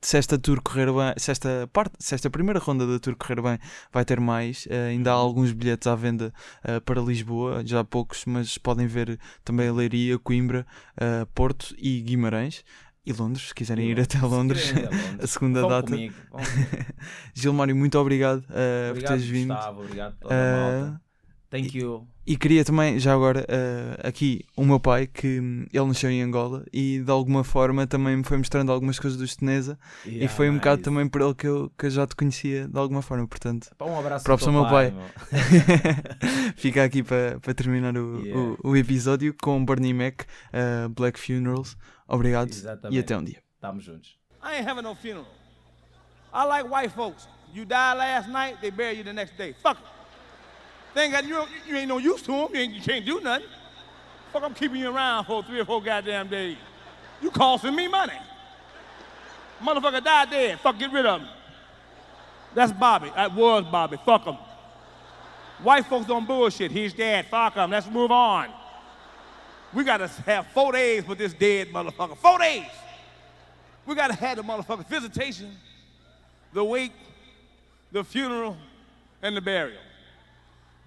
se esta tour correr bem, se esta parte, se esta primeira ronda da tour correr bem, vai ter mais. Uh, ainda há alguns bilhetes à venda uh, para Lisboa, já há poucos, mas podem ver também a Leiria, Coimbra, uh, Porto e Guimarães. E Londres, se quiserem ir até Londres, Londres. a segunda Vão data. Comigo. Gilmário, muito obrigado, obrigado por teres vindo. Gustavo, obrigado pela Thank you. E queria também, já agora, uh, aqui, o meu pai, que ele nasceu em Angola e de alguma forma também me foi mostrando algumas coisas do Esteneza yeah, e foi um nice. bocado também por ele que eu, que eu já te conhecia de alguma forma, portanto. um abraço próprio ao meu pai. pai. Fica aqui para pa terminar o, yeah. o, o, episódio com Bernie Mac, uh, Black Funerals. Obrigado Exatamente. e até um dia. Estamos juntos. I ain't having no funeral. I like white folks. You die last night, they bury you the next day. Fuck it. They ain't got, you, you ain't no use to them. You, ain't, you can't do nothing. Fuck, I'm keeping you around for three or four goddamn days. You costing me money. Motherfucker died dead. Fuck, get rid of him. That's Bobby. That was Bobby. Fuck him. White folks don't bullshit. He's dead. Fuck him. Let's move on. We got to have four days with this dead motherfucker. Four days. We got to have the motherfucker visitation, the wake, the funeral, and the burial.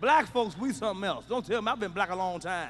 Black folks, we something else. Don't tell me I've been black a long time.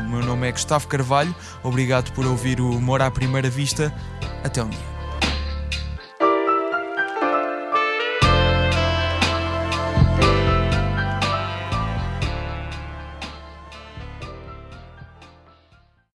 O meu nome é Gustavo Carvalho, obrigado por ouvir o Humor à Primeira Vista. Até um dia.